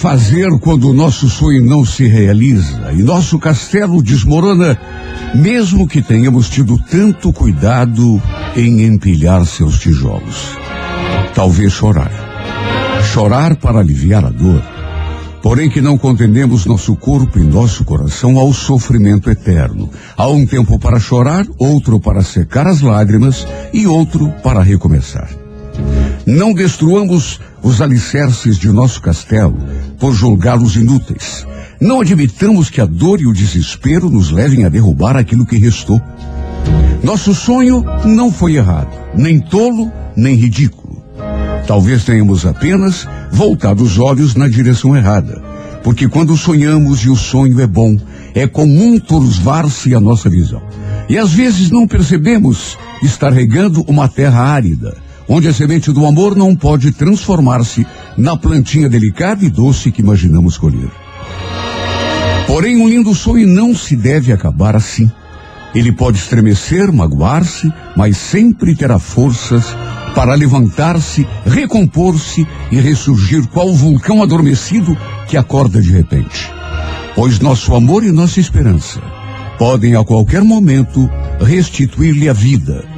fazer quando o nosso sonho não se realiza e nosso castelo desmorona, mesmo que tenhamos tido tanto cuidado em empilhar seus tijolos? Talvez chorar. Chorar para aliviar a dor. Porém que não condenemos nosso corpo e nosso coração ao sofrimento eterno. Há um tempo para chorar, outro para secar as lágrimas e outro para recomeçar. Não destruamos os alicerces de nosso castelo por julgá-los inúteis. Não admitamos que a dor e o desespero nos levem a derrubar aquilo que restou. Nosso sonho não foi errado, nem tolo, nem ridículo. Talvez tenhamos apenas voltado os olhos na direção errada. Porque quando sonhamos e o sonho é bom, é comum turvar-se a nossa visão. E às vezes não percebemos estar regando uma terra árida onde a semente do amor não pode transformar-se na plantinha delicada e doce que imaginamos colher. Porém, um lindo sonho não se deve acabar assim. Ele pode estremecer, magoar-se, mas sempre terá forças para levantar-se, recompor-se e ressurgir qual vulcão adormecido que acorda de repente. Pois nosso amor e nossa esperança podem a qualquer momento restituir-lhe a vida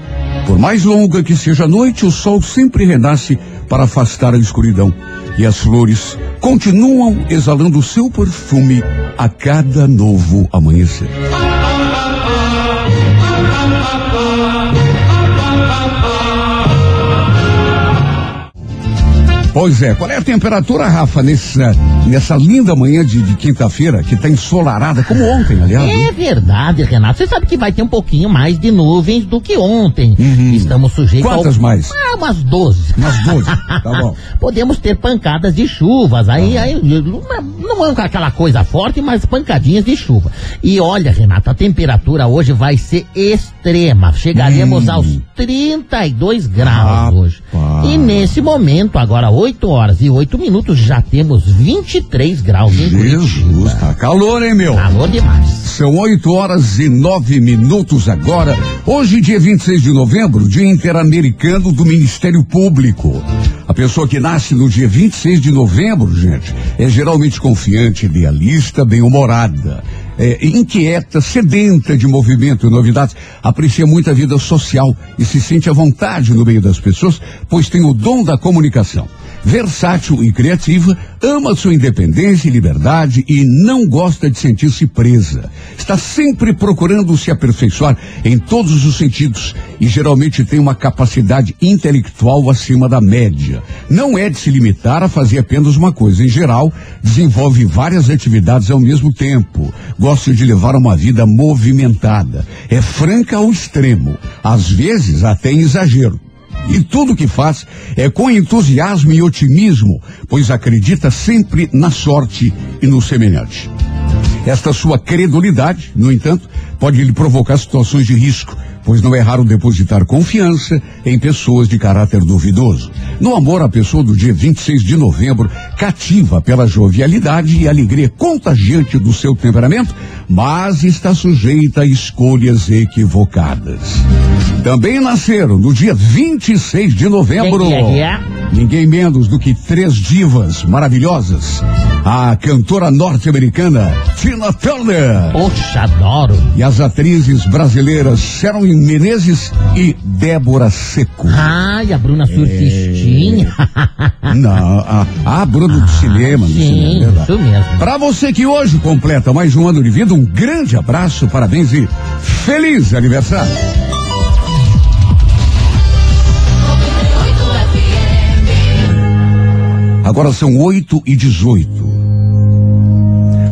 por mais longa que seja a noite, o sol sempre renasce para afastar a escuridão. E as flores continuam exalando seu perfume a cada novo amanhecer. Pois é, qual é a temperatura, Rafa, nessa, nessa linda manhã de, de quinta-feira, que está ensolarada, como ontem, aliás? É verdade, Renato. Você sabe que vai ter um pouquinho mais de nuvens do que ontem. Uhum. Estamos sujeitos Quantas ao... mais? Ah, umas 12. Umas 12, tá bom. Podemos ter pancadas de chuvas, aí, ah. aí não é aquela coisa forte, mas pancadinhas de chuva. E olha, Renato, a temperatura hoje vai ser extrema. Chegaremos hum. aos 32 graus ah, hoje. Pá. E nesse momento, agora hoje, 8 horas e 8 minutos, já temos 23 graus em Jesus, tá calor, hein, meu? Calor demais. São 8 horas e 9 minutos agora. Hoje, dia 26 de novembro, Dia Interamericano do Ministério Público. A pessoa que nasce no dia 26 de novembro, gente, é geralmente confiante, idealista, bem-humorada é, inquieta, sedenta de movimento e novidades, aprecia muito a vida social e se sente à vontade no meio das pessoas, pois tem o dom da comunicação versátil e criativa, ama sua independência e liberdade e não gosta de sentir-se presa. Está sempre procurando se aperfeiçoar em todos os sentidos e geralmente tem uma capacidade intelectual acima da média. Não é de se limitar a fazer apenas uma coisa. Em geral, desenvolve várias atividades ao mesmo tempo. Gosta de levar uma vida movimentada. É franca ao extremo, às vezes até em exagero. E tudo que faz é com entusiasmo e otimismo, pois acredita sempre na sorte e no semelhante. Esta sua credulidade, no entanto, pode lhe provocar situações de risco, pois não é raro depositar confiança em pessoas de caráter duvidoso. No amor, a pessoa do dia 26 de novembro cativa pela jovialidade e alegria contagiante do seu temperamento, mas está sujeita a escolhas equivocadas. Também nasceram no dia 26 de novembro. É, é? Ninguém menos do que três divas maravilhosas. A cantora norte-americana Tina Turner. Poxa, adoro. E as atrizes brasileiras Sharon Menezes e Débora Seco. Ai, a Bruna Surfistinha. É... Não, a, a Bruna do cinema. Sim, cinema, isso mesmo. Pra você que hoje completa mais um ano de vida, um grande abraço, parabéns e feliz aniversário. Agora são 8 e 18.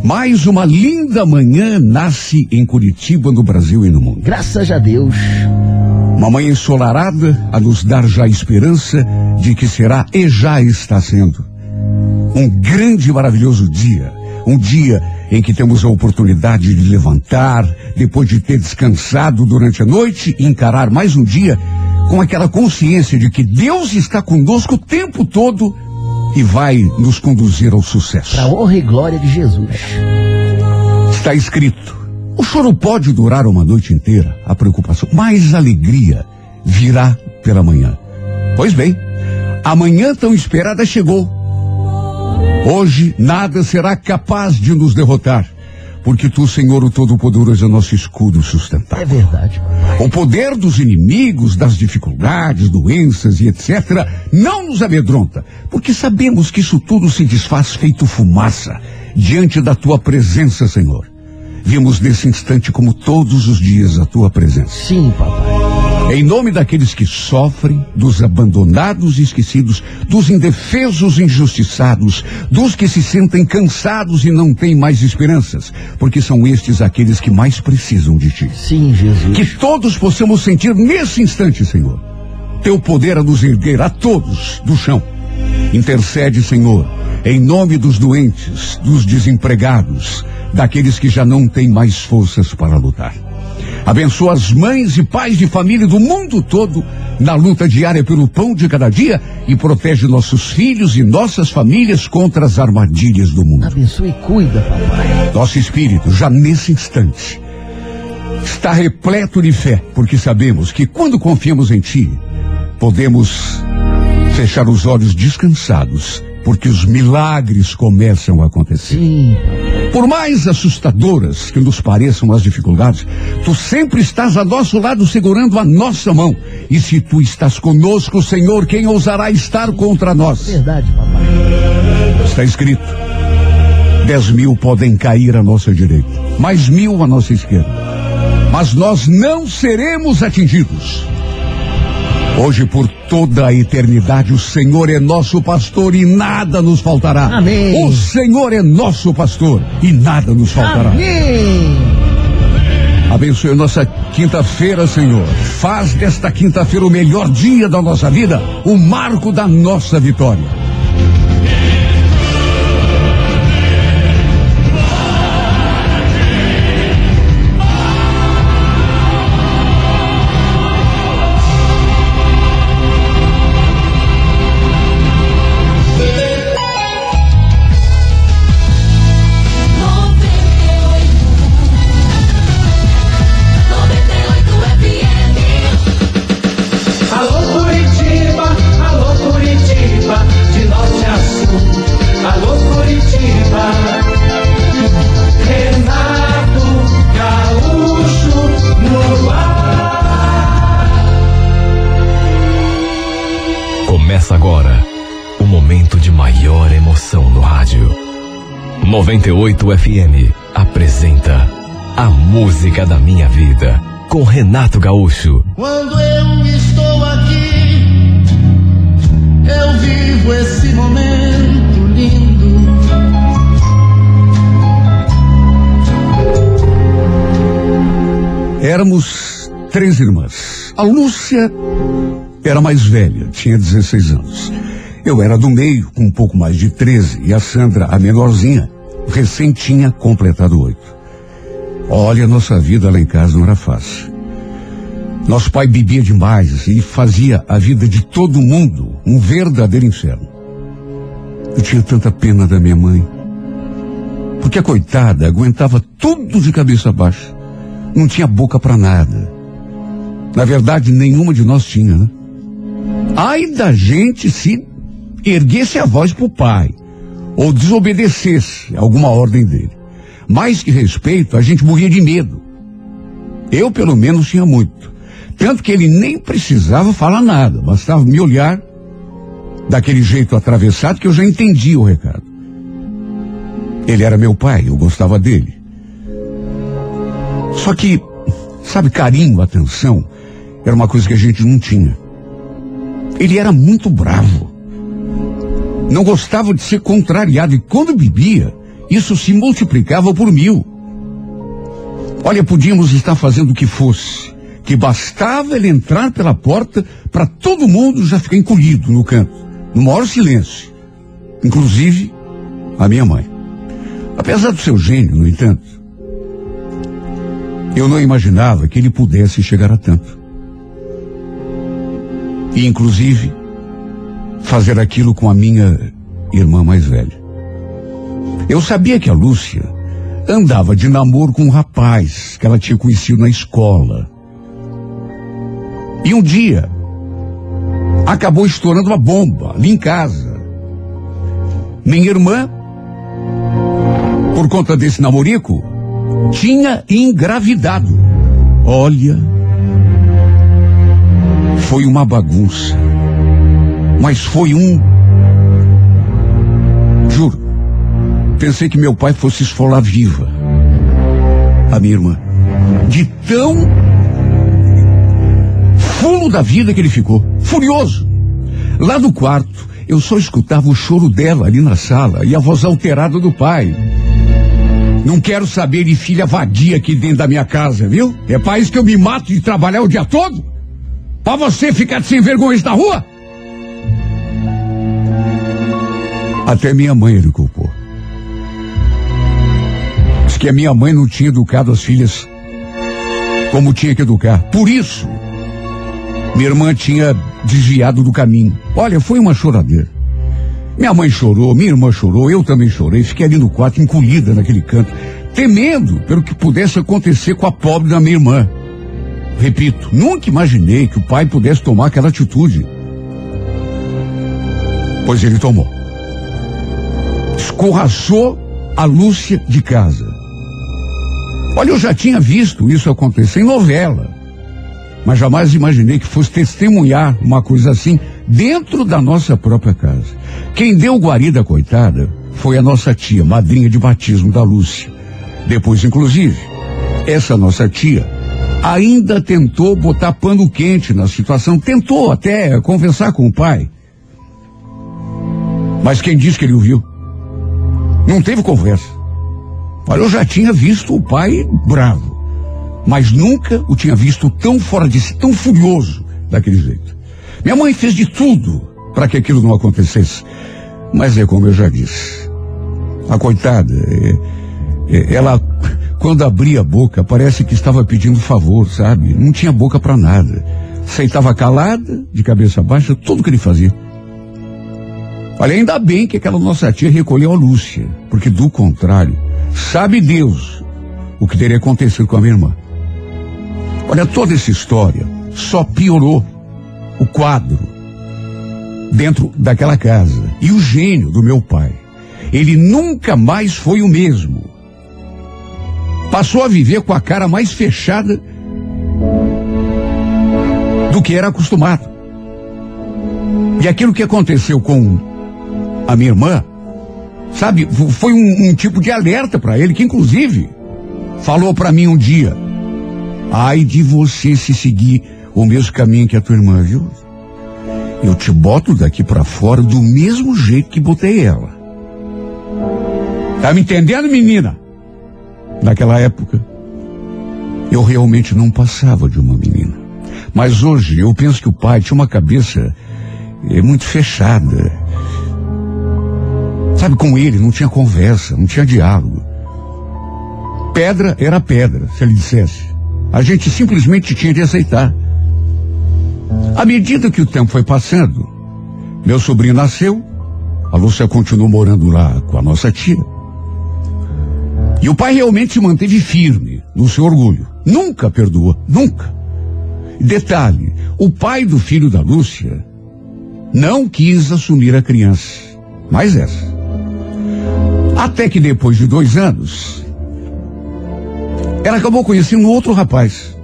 Mais uma linda manhã nasce em Curitiba, no Brasil e no mundo. Graças a Deus. Uma manhã ensolarada a nos dar já esperança de que será e já está sendo um grande e maravilhoso dia. Um dia em que temos a oportunidade de levantar, depois de ter descansado durante a noite, e encarar mais um dia com aquela consciência de que Deus está conosco o tempo todo e vai nos conduzir ao sucesso. Para honra e glória de Jesus. Está escrito: o choro pode durar uma noite inteira, a preocupação, mas a alegria virá pela manhã. Pois bem, a manhã tão esperada chegou. Hoje nada será capaz de nos derrotar. Porque tu, Senhor, o Todo-Poderoso, é nosso escudo sustentável. É verdade, papai. O poder dos inimigos, das dificuldades, doenças e etc. não nos amedronta, porque sabemos que isso tudo se desfaz feito fumaça diante da tua presença, Senhor. Vimos nesse instante como todos os dias a tua presença. Sim, papai. Em nome daqueles que sofrem, dos abandonados e esquecidos, dos indefesos e injustiçados, dos que se sentem cansados e não têm mais esperanças, porque são estes aqueles que mais precisam de ti. Sim, Jesus. Que todos possamos sentir nesse instante, Senhor, teu poder a nos erguer a todos do chão. Intercede, Senhor, em nome dos doentes, dos desempregados, daqueles que já não têm mais forças para lutar. Abençoa as mães e pais de família do mundo todo na luta diária pelo pão de cada dia e protege nossos filhos e nossas famílias contra as armadilhas do mundo. Abençoa e cuida, papai. Nosso espírito, já nesse instante, está repleto de fé, porque sabemos que quando confiamos em Ti, podemos fechar os olhos descansados, porque os milagres começam a acontecer. Sim. Por mais assustadoras que nos pareçam as dificuldades, tu sempre estás a nosso lado segurando a nossa mão. E se tu estás conosco, Senhor, quem ousará estar contra nós? Verdade, papai. Está escrito: dez mil podem cair à nossa direita, mais mil à nossa esquerda. Mas nós não seremos atingidos. Hoje, por toda a eternidade, o Senhor é nosso pastor e nada nos faltará. Amém. O Senhor é nosso pastor e nada nos faltará. Amém. Abençoe nossa quinta-feira, Senhor. Faz desta quinta-feira o melhor dia da nossa vida, o marco da nossa vitória. 98 FM apresenta A Música da Minha Vida com Renato Gaúcho. Quando eu estou aqui, eu vivo esse momento lindo. Éramos três irmãs. A Lúcia era mais velha, tinha 16 anos. Eu era do meio, com um pouco mais de 13, e a Sandra, a menorzinha, recém tinha completado oito. Olha, nossa vida lá em casa não era fácil. Nosso pai bebia demais e fazia a vida de todo mundo um verdadeiro inferno. Eu tinha tanta pena da minha mãe. Porque a coitada aguentava tudo de cabeça baixa. Não tinha boca para nada. Na verdade, nenhuma de nós tinha, né? Ai da gente se erguesse a voz pro pai ou desobedecesse alguma ordem dele. Mais que respeito, a gente morria de medo. Eu, pelo menos, tinha muito. Tanto que ele nem precisava falar nada, bastava me olhar daquele jeito atravessado que eu já entendia o recado. Ele era meu pai, eu gostava dele. Só que, sabe, carinho, atenção, era uma coisa que a gente não tinha. Ele era muito bravo. Não gostava de ser contrariado e quando bebia, isso se multiplicava por mil. Olha, podíamos estar fazendo o que fosse, que bastava ele entrar pela porta para todo mundo já ficar encolhido no canto, no maior silêncio. Inclusive a minha mãe. Apesar do seu gênio, no entanto, eu não imaginava que ele pudesse chegar a tanto. E, inclusive, fazer aquilo com a minha irmã mais velha. Eu sabia que a Lúcia andava de namoro com um rapaz que ela tinha conhecido na escola. E um dia acabou estourando uma bomba ali em casa. Minha irmã, por conta desse namorico, tinha engravidado. Olha, foi uma bagunça. Mas foi um. Juro, pensei que meu pai fosse esfolar viva. A minha irmã. De tão fulo da vida que ele ficou. Furioso. Lá do quarto, eu só escutava o choro dela ali na sala e a voz alterada do pai. Não quero saber de filha vadia aqui dentro da minha casa, viu? É isso que eu me mato de trabalhar o dia todo? Pra você ficar sem vergonha na rua? Até minha mãe ele culpou. Diz que a minha mãe não tinha educado as filhas como tinha que educar. Por isso, minha irmã tinha desviado do caminho. Olha, foi uma choradeira. Minha mãe chorou, minha irmã chorou, eu também chorei. Fiquei ali no quarto, encolhida naquele canto, temendo pelo que pudesse acontecer com a pobre da minha irmã. Repito, nunca imaginei que o pai pudesse tomar aquela atitude. Pois ele tomou. Escorraçou a Lúcia de casa. Olha, eu já tinha visto isso acontecer em novela, mas jamais imaginei que fosse testemunhar uma coisa assim dentro da nossa própria casa. Quem deu guarida coitada foi a nossa tia, madrinha de batismo da Lúcia. Depois, inclusive, essa nossa tia ainda tentou botar pano quente na situação, tentou até conversar com o pai. Mas quem disse que ele ouviu? Não teve conversa. Olha, eu já tinha visto o pai bravo, mas nunca o tinha visto tão fora de si, tão furioso daquele jeito. Minha mãe fez de tudo para que aquilo não acontecesse, mas é como eu já disse. A coitada, é, é, ela, quando abria a boca, parece que estava pedindo favor, sabe? Não tinha boca para nada. Aceitava calada, de cabeça baixa, tudo que ele fazia. Olha, ainda bem que aquela nossa tia recolheu a Lúcia, porque do contrário, sabe Deus o que teria acontecido com a minha irmã. Olha, toda essa história só piorou o quadro dentro daquela casa. E o gênio do meu pai, ele nunca mais foi o mesmo. Passou a viver com a cara mais fechada do que era acostumado. E aquilo que aconteceu com a minha irmã, sabe, foi um, um tipo de alerta para ele, que inclusive falou para mim um dia: ai de você se seguir o mesmo caminho que a tua irmã, viu? Eu te boto daqui para fora do mesmo jeito que botei ela. Tá me entendendo, menina? Naquela época, eu realmente não passava de uma menina. Mas hoje eu penso que o pai tinha uma cabeça é, muito fechada. Sabe, com ele não tinha conversa, não tinha diálogo. Pedra era pedra, se ele dissesse. A gente simplesmente tinha de aceitar. À medida que o tempo foi passando, meu sobrinho nasceu, a Lúcia continuou morando lá com a nossa tia. E o pai realmente se manteve firme no seu orgulho. Nunca perdoou, nunca. Detalhe, o pai do filho da Lúcia não quis assumir a criança. Mais essa. Até que depois de dois anos, ela acabou conhecendo outro rapaz.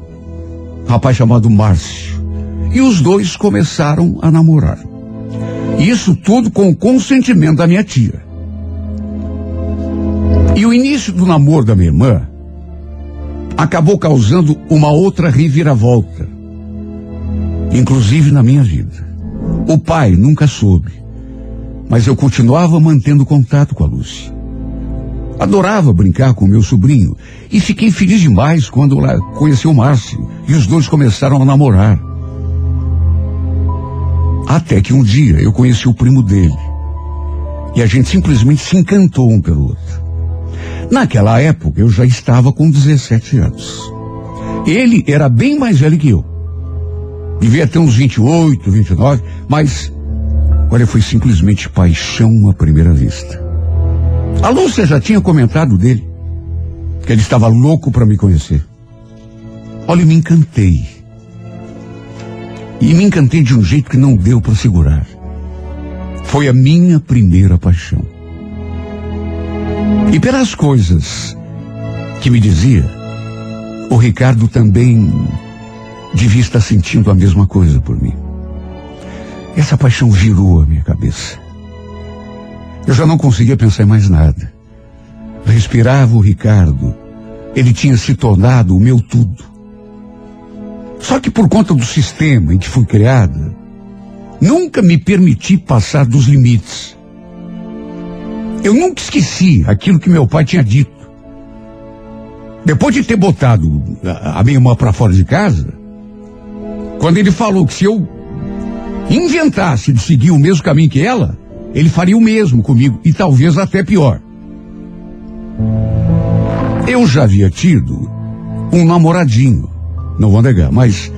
Um rapaz chamado Márcio. E os dois começaram a namorar. Isso tudo com o consentimento da minha tia. E o início do namoro da minha irmã acabou causando uma outra reviravolta, inclusive na minha vida. O pai nunca soube, mas eu continuava mantendo contato com a Lúcia. Adorava brincar com meu sobrinho e fiquei feliz demais quando ela conheceu o Márcio e os dois começaram a namorar. Até que um dia eu conheci o primo dele e a gente simplesmente se encantou um pelo outro. Naquela época eu já estava com 17 anos. Ele era bem mais velho que eu. Devia ter uns 28, 29, mas olha, foi simplesmente paixão à primeira vista. A Lúcia já tinha comentado dele, que ele estava louco para me conhecer. Olha, me encantei. E me encantei de um jeito que não deu para segurar. Foi a minha primeira paixão. E pelas coisas que me dizia, o Ricardo também devia estar sentindo a mesma coisa por mim. Essa paixão virou a minha cabeça. Eu já não conseguia pensar em mais nada. Respirava o Ricardo. Ele tinha se tornado o meu tudo. Só que por conta do sistema em que fui criada, nunca me permiti passar dos limites. Eu nunca esqueci aquilo que meu pai tinha dito. Depois de ter botado a minha irmã para fora de casa, quando ele falou que se eu inventasse de seguir o mesmo caminho que ela, ele faria o mesmo comigo e talvez até pior. Eu já havia tido um namoradinho, não vou negar, mas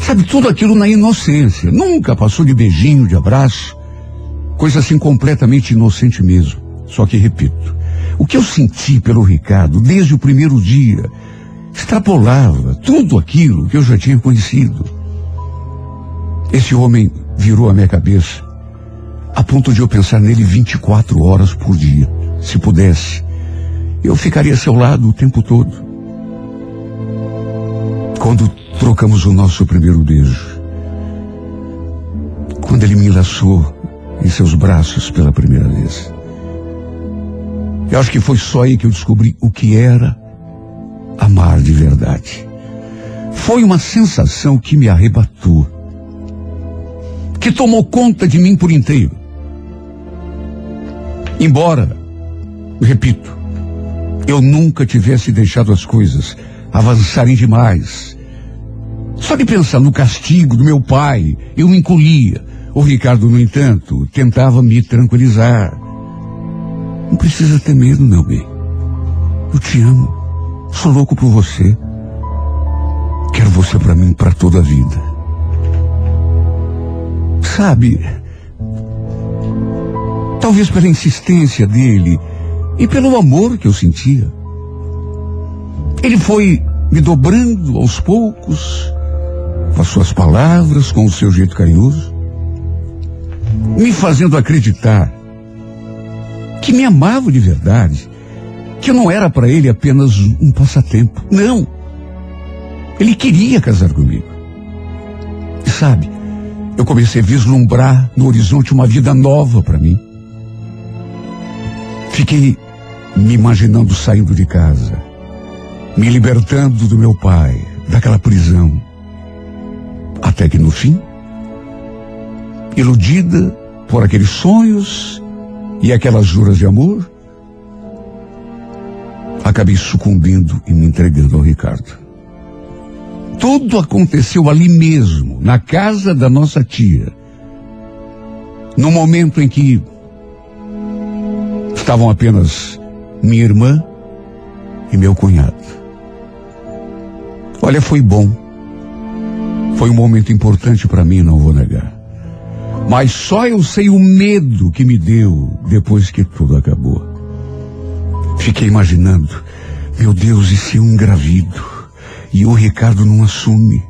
sabe tudo aquilo na inocência. Nunca passou de beijinho, de abraço, coisa assim completamente inocente mesmo. Só que repito, o que eu senti pelo Ricardo desde o primeiro dia extrapolava tudo aquilo que eu já tinha conhecido. Esse homem virou a minha cabeça a ponto de eu pensar nele 24 horas por dia. Se pudesse, eu ficaria a seu lado o tempo todo. Quando trocamos o nosso primeiro beijo, quando ele me laçou em seus braços pela primeira vez, eu acho que foi só aí que eu descobri o que era amar de verdade. Foi uma sensação que me arrebatou, que tomou conta de mim por inteiro. Embora, repito, eu nunca tivesse deixado as coisas avançarem demais. Só de pensar no castigo do meu pai, eu me encolhia. O Ricardo, no entanto, tentava me tranquilizar. Não precisa ter medo, meu bem. Eu te amo. Sou louco por você. Quero você para mim para toda a vida. Sabe, talvez pela insistência dele e pelo amor que eu sentia. Ele foi me dobrando aos poucos, com as suas palavras, com o seu jeito carinhoso, me fazendo acreditar que me amava de verdade, que não era para ele apenas um passatempo. Não. Ele queria casar comigo. E sabe, eu comecei a vislumbrar no horizonte uma vida nova para mim. Fiquei me imaginando saindo de casa, me libertando do meu pai, daquela prisão. Até que no fim, iludida por aqueles sonhos e aquelas juras de amor, acabei sucumbindo e me entregando ao Ricardo. Tudo aconteceu ali mesmo, na casa da nossa tia. No momento em que estavam apenas minha irmã e meu cunhado. Olha, foi bom. Foi um momento importante para mim, não vou negar. Mas só eu sei o medo que me deu depois que tudo acabou. Fiquei imaginando, meu Deus, e se eu engravido? E o Ricardo não assume.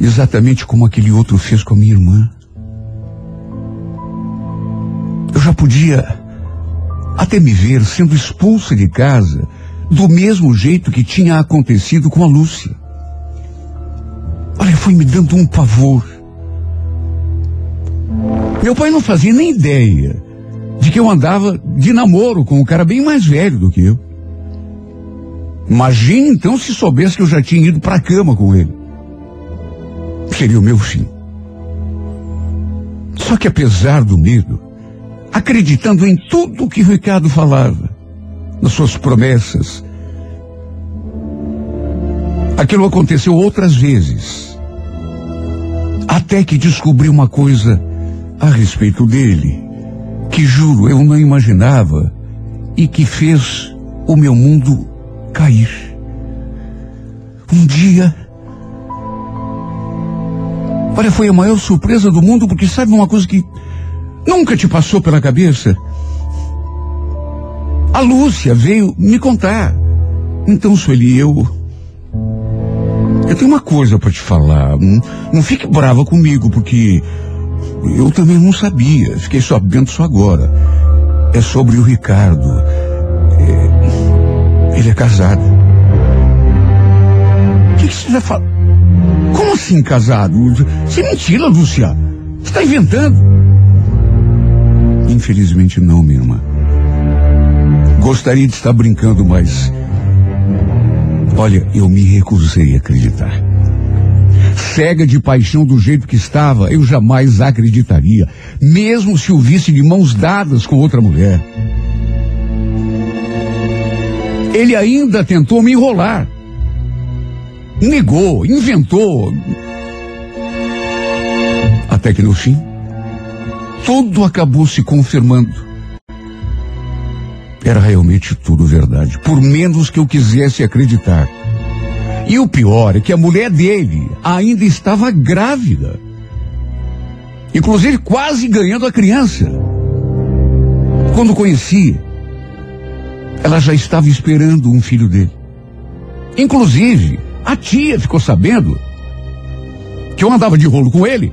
Exatamente como aquele outro fez com a minha irmã. Eu já podia até me ver sendo expulsa de casa do mesmo jeito que tinha acontecido com a Lúcia. Olha, foi me dando um pavor. Meu pai não fazia nem ideia de que eu andava de namoro com um cara bem mais velho do que eu. Imagine então se soubesse que eu já tinha ido para a cama com ele. Seria o meu fim. Só que apesar do medo, acreditando em tudo que Ricardo falava, nas suas promessas, aquilo aconteceu outras vezes. Até que descobri uma coisa a respeito dele, que juro eu não imaginava e que fez o meu mundo cair. Um dia. Olha, foi a maior surpresa do mundo, porque sabe uma coisa que nunca te passou pela cabeça? A Lúcia veio me contar. Então, Sueli, eu. Eu tenho uma coisa para te falar. Não, não fique brava comigo, porque eu também não sabia. Fiquei sabendo só agora. é sobre o Ricardo. Ele é casado. O que, que você vai falar? Como assim casado? Isso é mentira, Lúcia. Você está inventando. Infelizmente não, minha irmã. Gostaria de estar brincando, mas. Olha, eu me recusei a acreditar. Cega de paixão do jeito que estava, eu jamais acreditaria, mesmo se o visse de mãos dadas com outra mulher. Ele ainda tentou me enrolar. Negou, inventou. Até que no fim, tudo acabou se confirmando. Era realmente tudo verdade, por menos que eu quisesse acreditar. E o pior é que a mulher dele ainda estava grávida. Inclusive quase ganhando a criança. Quando conheci, ela já estava esperando um filho dele. Inclusive, a tia ficou sabendo que eu andava de rolo com ele,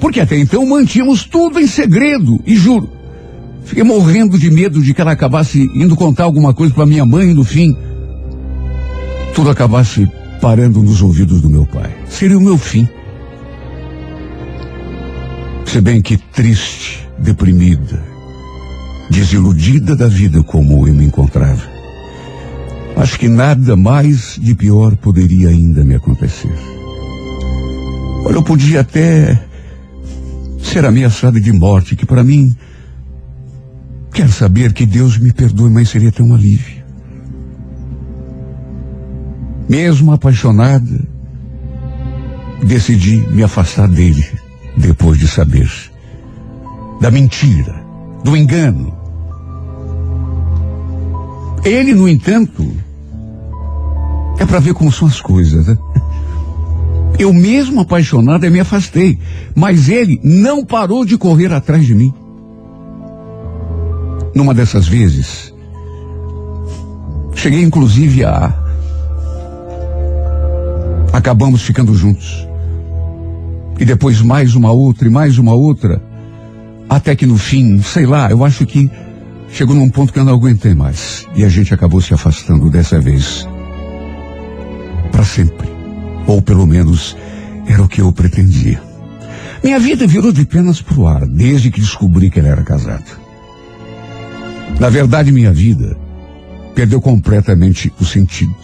porque até então mantínhamos tudo em segredo, e juro, fiquei morrendo de medo de que ela acabasse indo contar alguma coisa para minha mãe e no fim tudo acabasse parando nos ouvidos do meu pai. Seria o meu fim. Se bem que triste, deprimida, desiludida da vida como eu me encontrava. Acho que nada mais de pior poderia ainda me acontecer. Olha, eu podia até ser ameaçada de morte, que para mim, quer saber que Deus me perdoe, mas seria tão alívio. Mesmo apaixonada, decidi me afastar dele depois de saber da mentira, do engano. Ele, no entanto, é para ver como são as coisas, né? Eu mesmo apaixonada me afastei, mas ele não parou de correr atrás de mim. Numa dessas vezes, cheguei inclusive a acabamos ficando juntos. E depois mais uma outra e mais uma outra. Até que no fim, sei lá, eu acho que chegou num ponto que eu não aguentei mais. E a gente acabou se afastando dessa vez. Para sempre. Ou pelo menos era o que eu pretendia. Minha vida virou de penas pro ar desde que descobri que ele era casado. Na verdade, minha vida perdeu completamente o sentido.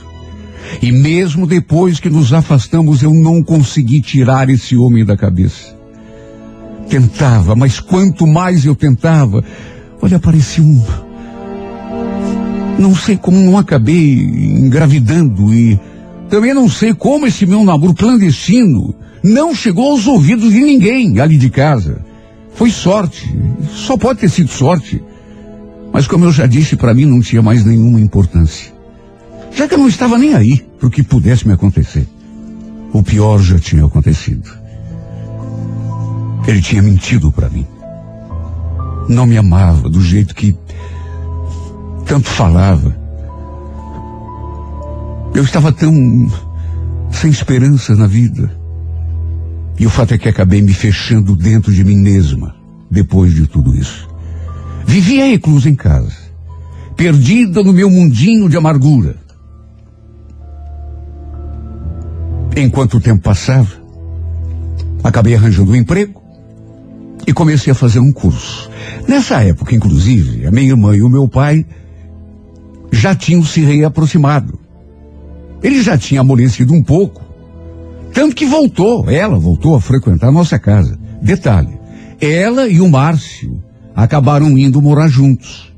E mesmo depois que nos afastamos, eu não consegui tirar esse homem da cabeça. Tentava, mas quanto mais eu tentava, olha, parecia um. Não sei como não acabei engravidando e também não sei como esse meu namoro clandestino não chegou aos ouvidos de ninguém ali de casa. Foi sorte, só pode ter sido sorte. Mas como eu já disse, para mim não tinha mais nenhuma importância. Já que eu não estava nem aí para o que pudesse me acontecer. O pior já tinha acontecido. Ele tinha mentido para mim. Não me amava do jeito que tanto falava. Eu estava tão sem esperança na vida. E o fato é que acabei me fechando dentro de mim mesma depois de tudo isso. Vivia reclusa em casa, perdida no meu mundinho de amargura. Enquanto o tempo passava, acabei arranjando um emprego e comecei a fazer um curso. Nessa época, inclusive, a minha irmã e o meu pai já tinham se reaproximado. Ele já tinha amolecido um pouco. Tanto que voltou, ela voltou a frequentar a nossa casa. Detalhe, ela e o Márcio acabaram indo morar juntos.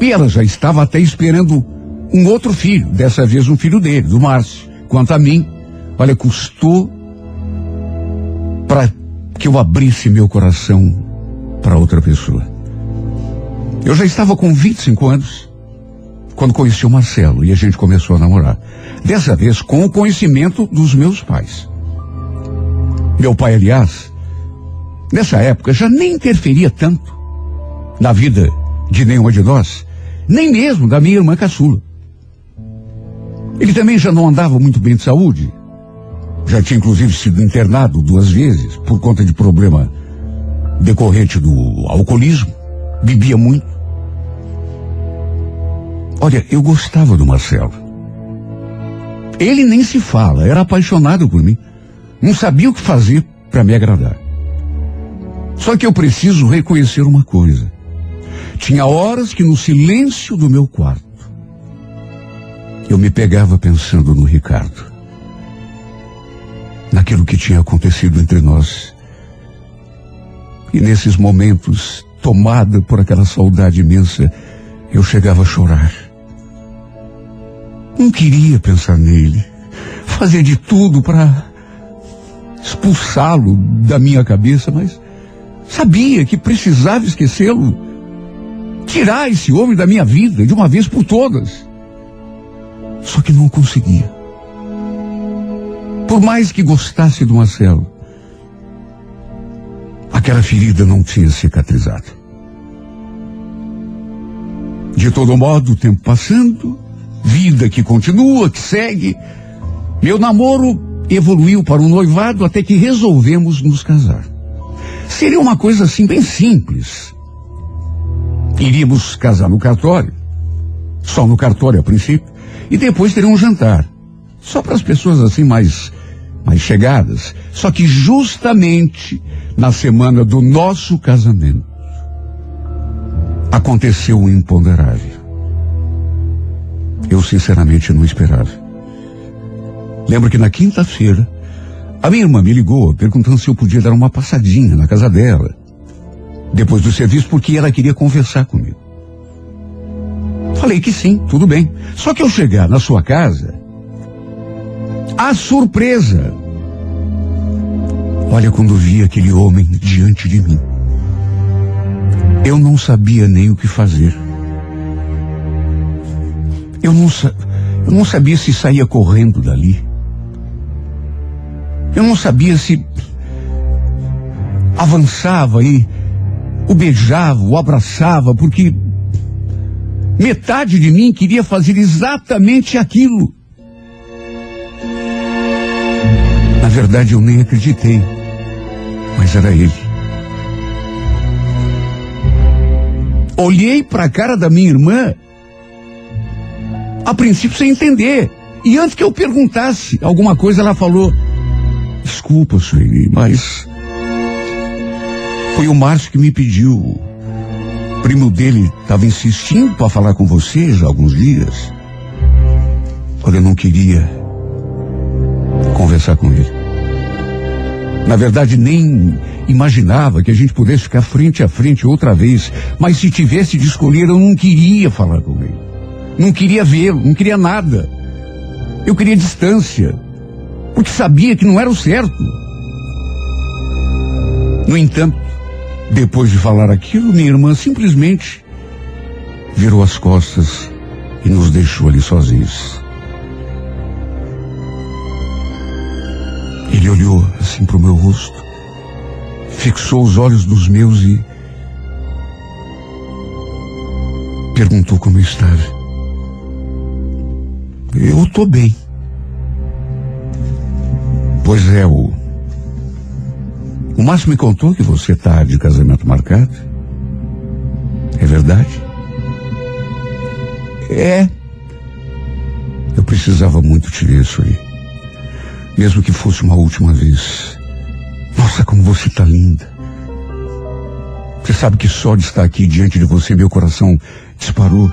E ela já estava até esperando um outro filho, dessa vez um filho dele, do Márcio. Quanto a mim, olha, custou para que eu abrisse meu coração para outra pessoa. Eu já estava com 25 anos quando conheci o Marcelo e a gente começou a namorar. Dessa vez com o conhecimento dos meus pais. Meu pai, aliás, nessa época já nem interferia tanto na vida de nenhuma de nós, nem mesmo da minha irmã caçula. Ele também já não andava muito bem de saúde. Já tinha inclusive sido internado duas vezes por conta de problema decorrente do alcoolismo, bebia muito. Olha, eu gostava do Marcelo. Ele nem se fala, era apaixonado por mim. Não sabia o que fazer para me agradar. Só que eu preciso reconhecer uma coisa. Tinha horas que no silêncio do meu quarto, eu me pegava pensando no Ricardo. Naquilo que tinha acontecido entre nós. E nesses momentos, tomada por aquela saudade imensa, eu chegava a chorar. Não queria pensar nele. Fazia de tudo para expulsá-lo da minha cabeça, mas sabia que precisava esquecê-lo. Tirar esse homem da minha vida de uma vez por todas. Só que não conseguia. Por mais que gostasse do Marcelo, aquela ferida não tinha cicatrizado. De todo modo, o tempo passando, vida que continua, que segue. Meu namoro evoluiu para um noivado até que resolvemos nos casar. Seria uma coisa assim bem simples. Iríamos casar no cartório, só no cartório a princípio, e depois teria um jantar. Só para as pessoas assim mais, mais chegadas. Só que justamente na semana do nosso casamento aconteceu o imponderável. Eu sinceramente não esperava. Lembro que na quinta-feira, a minha irmã me ligou perguntando se eu podia dar uma passadinha na casa dela. Depois do serviço, porque ela queria conversar comigo. Falei que sim, tudo bem. Só que ao chegar na sua casa, a surpresa. Olha quando vi aquele homem diante de mim. Eu não sabia nem o que fazer. Eu não, eu não sabia se saía correndo dali. Eu não sabia se avançava e o beijava, o abraçava, porque metade de mim queria fazer exatamente aquilo. Verdade, eu nem acreditei, mas era ele. Olhei para a cara da minha irmã, a princípio sem entender. E antes que eu perguntasse alguma coisa, ela falou: Desculpa, Sueli, mas foi o Márcio que me pediu. O primo dele estava insistindo para falar com você já há alguns dias. Olha, eu não queria conversar com ele. Na verdade, nem imaginava que a gente pudesse ficar frente a frente outra vez. Mas se tivesse de escolher, eu não queria falar com ele. Não queria vê-lo, não queria nada. Eu queria distância. Porque sabia que não era o certo. No entanto, depois de falar aquilo, minha irmã simplesmente virou as costas e nos deixou ali sozinhos. Ele olhou assim para o meu rosto, fixou os olhos dos meus e perguntou como eu estava. Eu estou bem. Pois é, o o Márcio me contou que você está de casamento marcado. É verdade? É. Eu precisava muito te ver isso aí. Mesmo que fosse uma última vez. Nossa, como você está linda. Você sabe que só de estar aqui diante de você, meu coração disparou.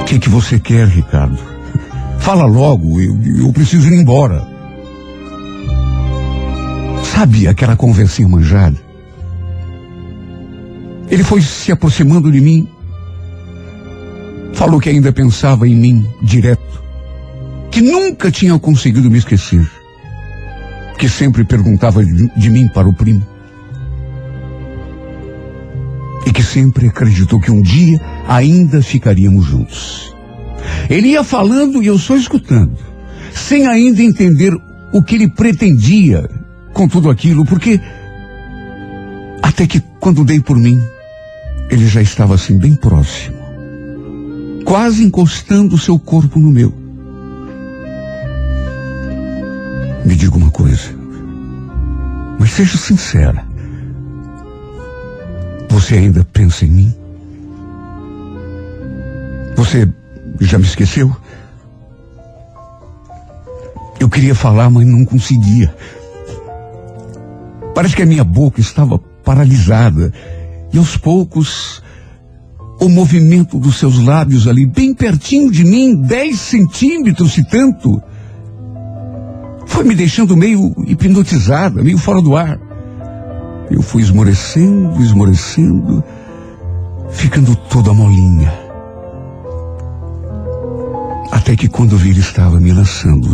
O que, que você quer, Ricardo? Fala logo, eu, eu preciso ir embora. Sabe aquela conversinha manjada? Ele foi se aproximando de mim. Falou que ainda pensava em mim direto. Que nunca tinha conseguido me esquecer. Que sempre perguntava de, de mim para o primo. E que sempre acreditou que um dia ainda ficaríamos juntos. Ele ia falando e eu só escutando, sem ainda entender o que ele pretendia com tudo aquilo, porque até que quando dei por mim, ele já estava assim bem próximo, quase encostando seu corpo no meu. Me diga uma coisa, mas seja sincera. Você ainda pensa em mim? Você já me esqueceu? Eu queria falar, mas não conseguia. Parece que a minha boca estava paralisada. E aos poucos, o movimento dos seus lábios ali, bem pertinho de mim, dez centímetros e tanto, foi me deixando meio hipnotizada, meio fora do ar. Eu fui esmorecendo, esmorecendo, ficando toda molinha. Até que quando vi, ele estava me lançando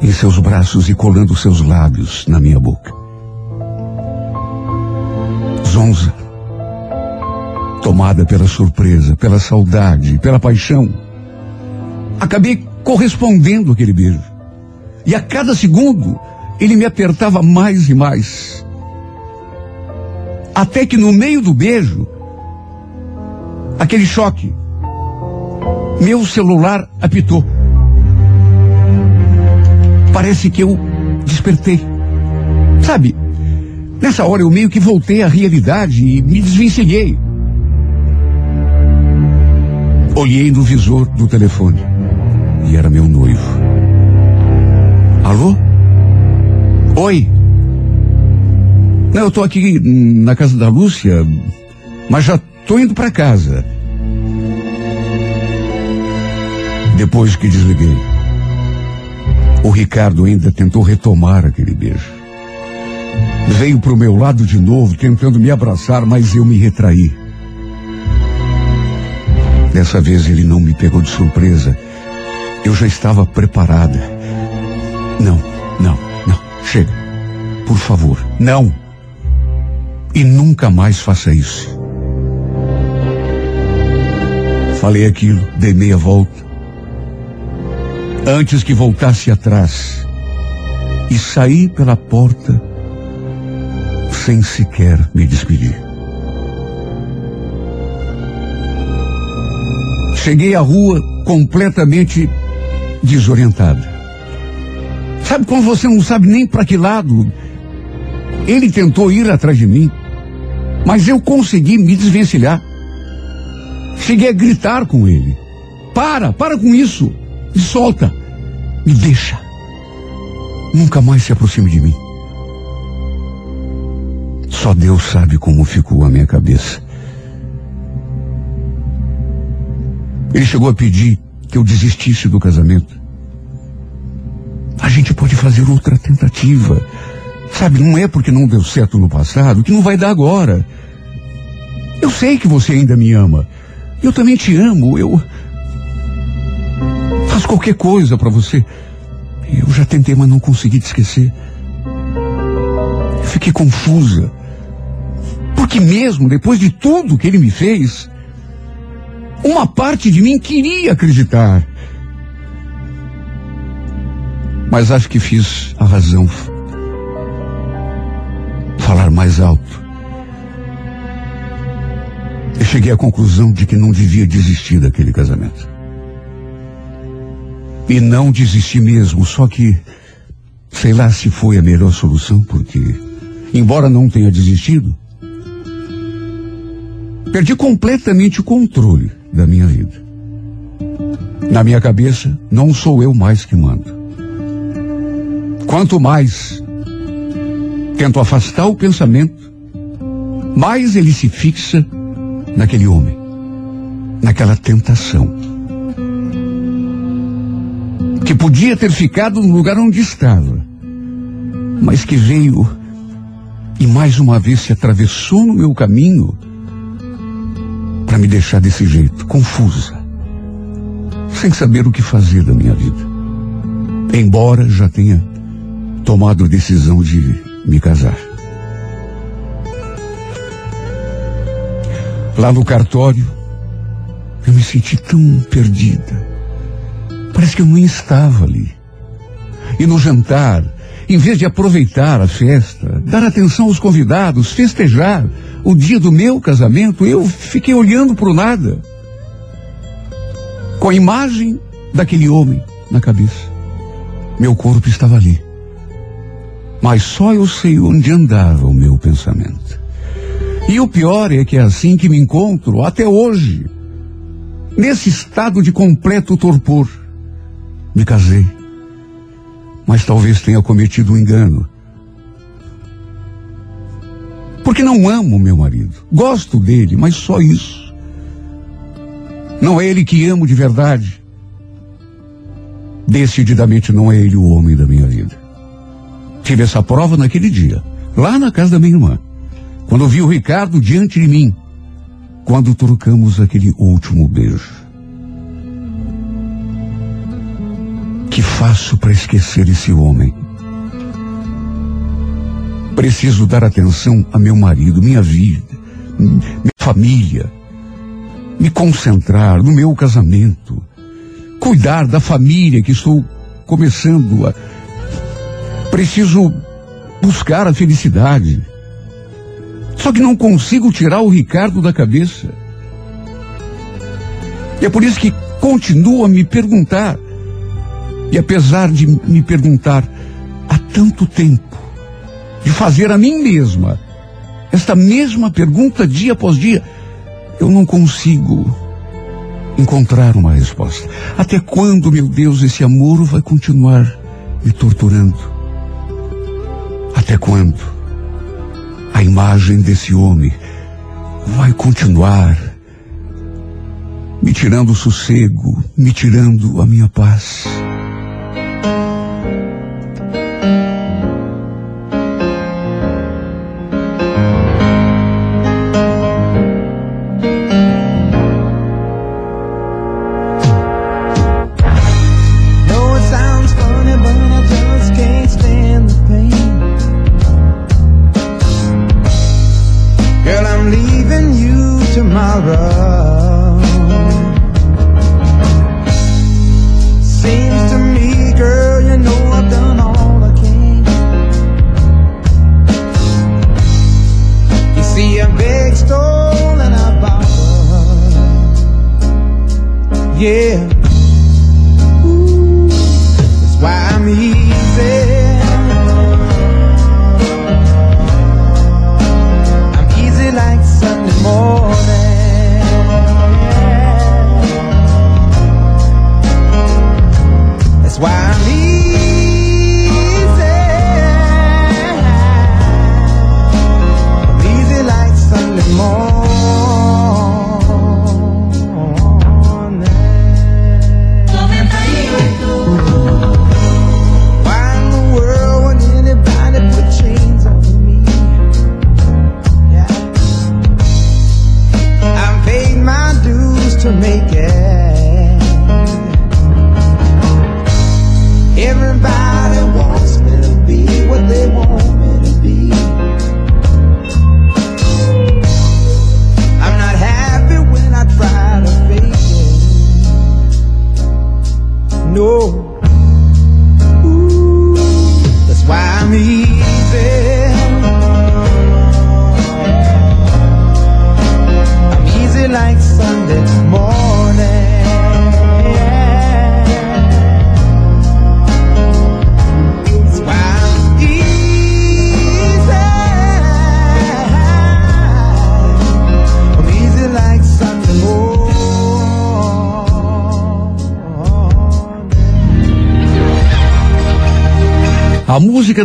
em seus braços e colando seus lábios na minha boca. Zonza, tomada pela surpresa, pela saudade, pela paixão, acabei correspondendo àquele beijo. E a cada segundo, ele me apertava mais e mais. Até que no meio do beijo, aquele choque, meu celular apitou. Parece que eu despertei. Sabe, nessa hora eu meio que voltei à realidade e me desvencilhei. Olhei no visor do telefone e era meu noivo. Alô? Oi? Não, eu tô aqui na casa da Lúcia, mas já tô indo para casa. Depois que desliguei, o Ricardo ainda tentou retomar aquele beijo. Veio pro meu lado de novo, tentando me abraçar, mas eu me retraí. Dessa vez ele não me pegou de surpresa. Eu já estava preparada. Não, não, não. Chega. Por favor, não. E nunca mais faça isso. Falei aquilo, dei meia volta. Antes que voltasse atrás. E saí pela porta sem sequer me despedir. Cheguei à rua completamente desorientada. Sabe quando você não sabe nem para que lado? Ele tentou ir atrás de mim, mas eu consegui me desvencilhar. Cheguei a gritar com ele. Para, para com isso. Me solta. Me deixa. Nunca mais se aproxime de mim. Só Deus sabe como ficou a minha cabeça. Ele chegou a pedir que eu desistisse do casamento. A gente pode fazer outra tentativa. Sabe, não é porque não deu certo no passado que não vai dar agora. Eu sei que você ainda me ama. Eu também te amo. Eu faço qualquer coisa para você. Eu já tentei, mas não consegui te esquecer. Fiquei confusa. Porque mesmo depois de tudo que ele me fez, uma parte de mim queria acreditar. Mas acho que fiz a razão. Falar mais alto. Eu cheguei à conclusão de que não devia desistir daquele casamento. E não desisti mesmo, só que sei lá se foi a melhor solução, porque, embora não tenha desistido, perdi completamente o controle da minha vida. Na minha cabeça, não sou eu mais que mando. Quanto mais tento afastar o pensamento, mais ele se fixa naquele homem, naquela tentação. Que podia ter ficado no lugar onde estava, mas que veio e mais uma vez se atravessou no meu caminho para me deixar desse jeito, confusa, sem saber o que fazer da minha vida. Embora já tenha tomado a decisão de me casar. Lá no cartório, eu me senti tão perdida. Parece que eu nem estava ali. E no jantar, em vez de aproveitar a festa, dar atenção aos convidados, festejar o dia do meu casamento, eu fiquei olhando para o nada. Com a imagem daquele homem na cabeça. Meu corpo estava ali mas só eu sei onde andava o meu pensamento. E o pior é que é assim que me encontro até hoje. Nesse estado de completo torpor. Me casei. Mas talvez tenha cometido um engano. Porque não amo meu marido. Gosto dele, mas só isso. Não é ele que amo de verdade. Decididamente não é ele o homem da minha vida. Tive essa prova naquele dia, lá na casa da minha irmã. Quando vi o Ricardo diante de mim. Quando trocamos aquele último beijo. Que faço para esquecer esse homem? Preciso dar atenção a meu marido, minha vida, minha família. Me concentrar no meu casamento. Cuidar da família que estou começando a. Preciso buscar a felicidade. Só que não consigo tirar o Ricardo da cabeça. E é por isso que continuo a me perguntar. E apesar de me perguntar há tanto tempo, de fazer a mim mesma esta mesma pergunta dia após dia, eu não consigo encontrar uma resposta. Até quando, meu Deus, esse amor vai continuar me torturando? Até quando a imagem desse homem vai continuar me tirando o sossego, me tirando a minha paz?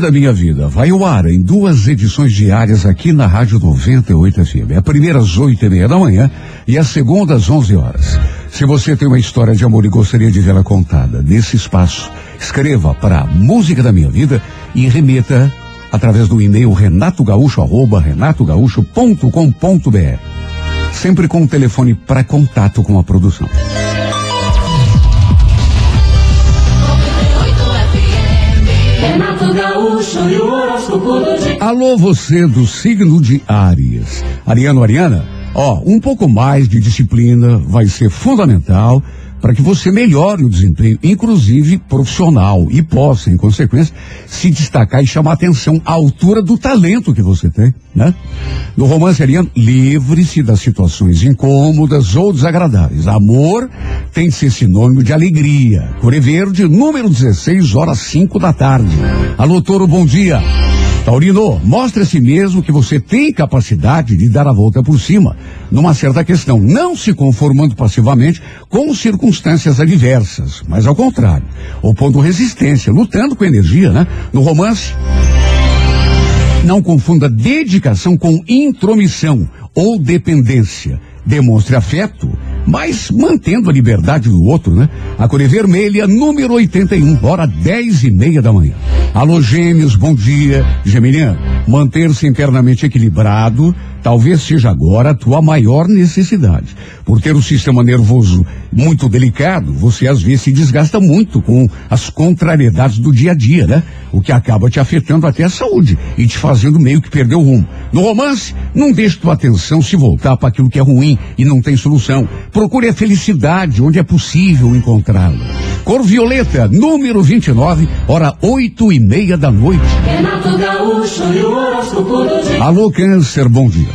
Da minha vida vai ao ar em duas edições diárias aqui na Rádio 98 FM. A primeira às oito e meia da manhã e a segunda às onze horas. Se você tem uma história de amor e gostaria de vê-la contada nesse espaço, escreva para Música da Minha Vida e remeta através do e-mail renatogaúcho arroba renatogaúcho.com.br. Sempre com o telefone para contato com a produção. Renato Gaúcho e o horóscopo do dia. Alô, você do signo de Áries. Ariano, Ariana, ó, um pouco mais de disciplina vai ser fundamental para que você melhore o desempenho, inclusive profissional, e possa, em consequência, se destacar e chamar atenção à altura do talento que você tem, né? No romance ariano, livre-se das situações incômodas ou desagradáveis. Amor tem que ser sinônimo de alegria. Core Verde, número 16, horas 5 da tarde. Alô, Toro, bom dia. Taurino, mostre a si mesmo que você tem capacidade de dar a volta por cima numa certa questão, não se conformando passivamente com circunstâncias adversas, mas ao contrário, opondo resistência, lutando com energia, né? No romance, não confunda dedicação com intromissão ou dependência. Demonstre afeto, mas mantendo a liberdade do outro, né? A Cor Vermelha, número 81, hora 10 e meia da manhã. Alô, gêmeos, bom dia. Geminiano, manter-se internamente equilibrado talvez seja agora a tua maior necessidade. Por ter o sistema nervoso muito delicado, você às vezes se desgasta muito com as contrariedades do dia a dia, né? O que acaba te afetando até a saúde e te fazendo meio que perder o rumo. No romance, não deixe tua atenção se voltar para aquilo que é ruim e não tem solução. Procure a felicidade onde é possível encontrá-la. Cor Violeta, número 29, hora oito e meia da noite. Renato Gaúcho e o horóscopo do dia. Alô, Câncer, bom dia.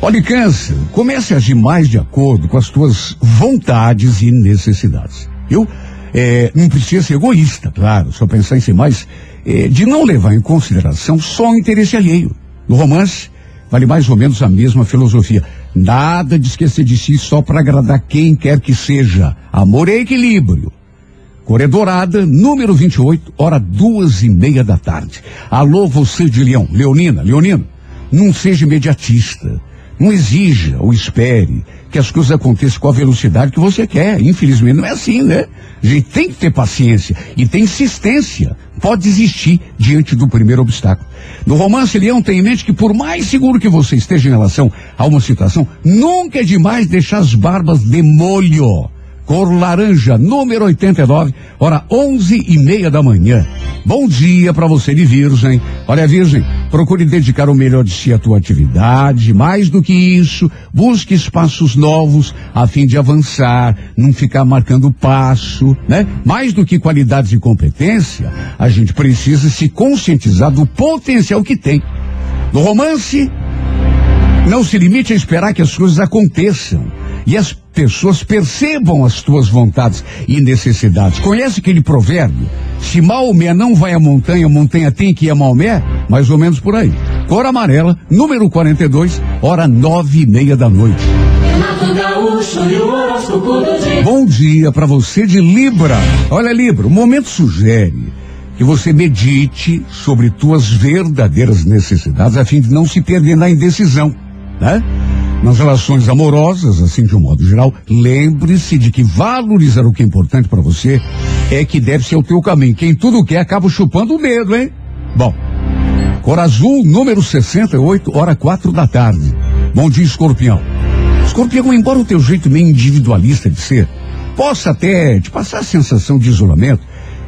Olha, Câncer, comece a agir mais de acordo com as tuas vontades e necessidades. Eu é, não precisa ser egoísta, claro, só pensar em si, mas é, de não levar em consideração só o interesse alheio. No romance, vale mais ou menos a mesma filosofia. Nada de esquecer de si só para agradar quem quer que seja. Amor é equilíbrio. Cor é Dourada, número 28, hora duas e meia da tarde. Alô, você de Leão, Leonina, Leonino, não seja imediatista. Não exija ou espere que as coisas aconteçam com a velocidade que você quer. Infelizmente não é assim, né? A gente tem que ter paciência e tem insistência. Pode desistir diante do primeiro obstáculo. No romance, Leão tem em mente que por mais seguro que você esteja em relação a uma situação, nunca é demais deixar as barbas de molho cor laranja, número 89, hora onze e meia da manhã. Bom dia para você de Virgem. Olha, Virgem, procure dedicar o melhor de si à tua atividade. Mais do que isso, busque espaços novos a fim de avançar, não ficar marcando passo, né? Mais do que qualidades e competência, a gente precisa se conscientizar do potencial que tem. No romance, não se limite a esperar que as coisas aconteçam e as pessoas percebam as tuas vontades e necessidades. Conhece aquele provérbio? Se Maomé não vai à montanha, a montanha tem que ir a Maomé? Mais ou menos por aí. Cor amarela, número 42, hora nove e meia da noite. Bom dia para você de Libra. Olha, Libra, o momento sugere que você medite sobre tuas verdadeiras necessidades a fim de não se perder na indecisão, né? Nas relações amorosas, assim de um modo geral, lembre-se de que valorizar o que é importante para você é que deve ser o teu caminho. Quem tudo quer acaba chupando o dedo, hein? Bom, Cor Azul, número 68, hora quatro da tarde. Bom dia, escorpião. Escorpião, embora o teu jeito meio individualista de ser possa até te passar a sensação de isolamento,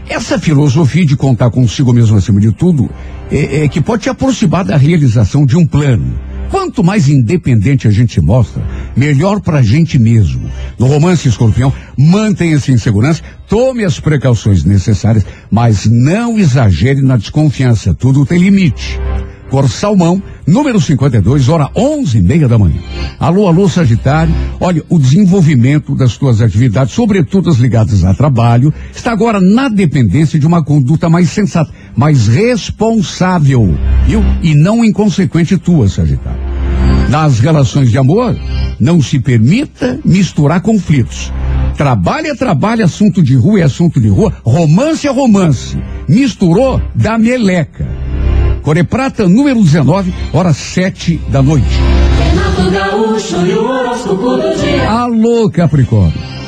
essa filosofia de contar consigo mesmo acima de tudo é, é que pode te aproximar da realização de um plano. Quanto mais independente a gente se mostra, melhor pra gente mesmo. No romance escorpião, mantenha-se em segurança, tome as precauções necessárias, mas não exagere na desconfiança. Tudo tem limite. Cor Salmão, número 52, hora onze e meia da manhã. Alô, alô, Sagitário. Olha, o desenvolvimento das tuas atividades, sobretudo as ligadas a trabalho, está agora na dependência de uma conduta mais sensata, mais responsável, viu? E não inconsequente tua, Sagitário. Nas relações de amor, não se permita misturar conflitos. Trabalho é trabalho, assunto de rua é assunto de rua, romance é romance. Misturou, dá meleca. Core Prata, número 19, horas sete da noite. Gaúcho e. Alô, Capricórnio.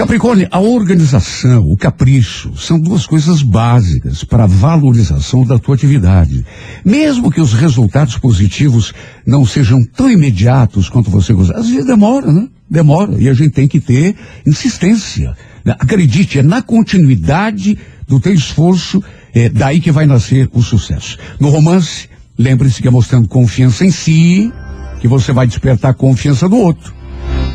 Capricórnio, a organização, o capricho, são duas coisas básicas para a valorização da tua atividade. Mesmo que os resultados positivos não sejam tão imediatos quanto você gostaria, às vezes demora, né? Demora. E a gente tem que ter insistência. Acredite, é na continuidade do teu esforço, é daí que vai nascer o sucesso. No romance, lembre-se que é mostrando confiança em si, que você vai despertar a confiança do outro.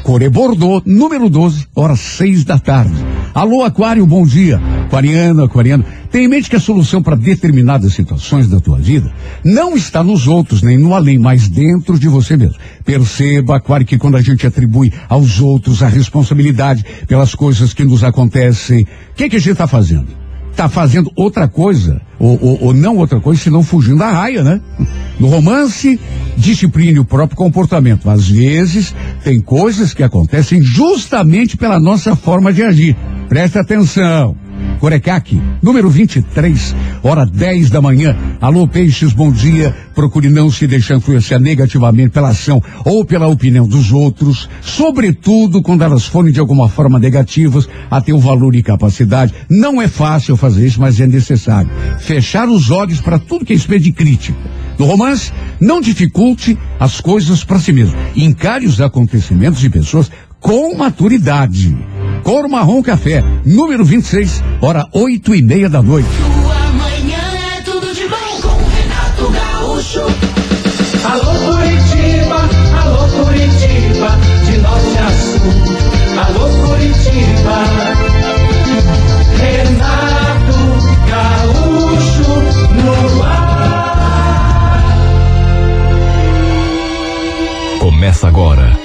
Core Bordeaux, número 12, horas seis da tarde. Alô, Aquário, bom dia. Aquariano, Aquariano, tem em mente que a solução para determinadas situações da tua vida não está nos outros, nem no além, mas dentro de você mesmo. Perceba, Aquário, que quando a gente atribui aos outros a responsabilidade pelas coisas que nos acontecem, o que, que a gente está fazendo? Tá fazendo outra coisa, ou, ou, ou não outra coisa, senão fugindo da raia, né? No romance, discipline o próprio comportamento. Às vezes, tem coisas que acontecem justamente pela nossa forma de agir. Preste atenção. Corecaque, número 23, hora 10 da manhã. Alô, Peixes, bom dia. Procure não se deixar influenciar negativamente pela ação ou pela opinião dos outros, sobretudo quando elas forem de alguma forma negativas a teu valor e capacidade. Não é fácil fazer isso, mas é necessário. Fechar os olhos para tudo que é espécie de crítica. No romance, não dificulte as coisas para si mesmo. Encare os acontecimentos e pessoas com maturidade. Cor Marrom Café, número 26, hora oito e meia da noite. Sua manhã é tudo de bom com Renato Gaúcho. Alô Curitiba, alô Curitiba, de norte a sul. Alô Curitiba, Renato Gaúcho no ar. Começa agora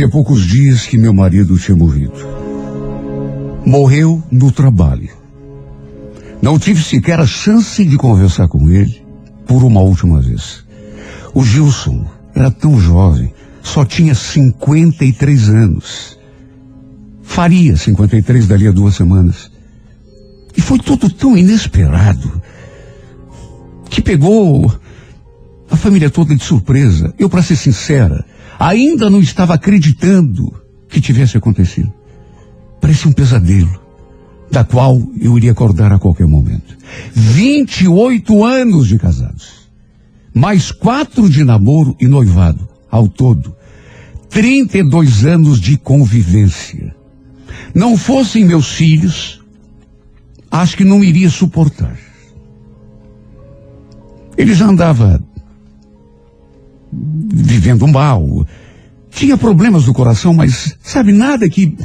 Fazia poucos dias que meu marido tinha morrido. Morreu no trabalho. Não tive sequer a chance de conversar com ele por uma última vez. O Gilson era tão jovem, só tinha 53 anos. Faria 53 dali a duas semanas. E foi tudo tão inesperado que pegou a família toda de surpresa. Eu, para ser sincera, ainda não estava acreditando que tivesse acontecido. Parecia um pesadelo, da qual eu iria acordar a qualquer momento. 28 anos de casados, mais quatro de namoro e noivado, ao todo. 32 anos de convivência. Não fossem meus filhos, acho que não iria suportar. Ele já andava vivendo mal. Tinha problemas no coração, mas sabe nada que.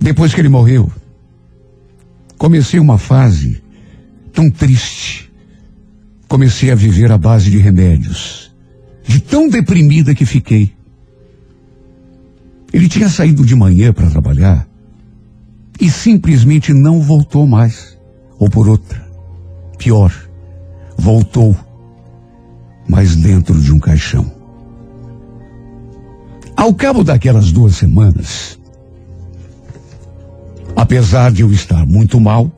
Depois que ele morreu, comecei uma fase tão triste. Comecei a viver à base de remédios. De tão deprimida que fiquei. Ele tinha saído de manhã para trabalhar e simplesmente não voltou mais. Ou por outra. Pior, voltou mas dentro de um caixão. Ao cabo daquelas duas semanas, apesar de eu estar muito mal,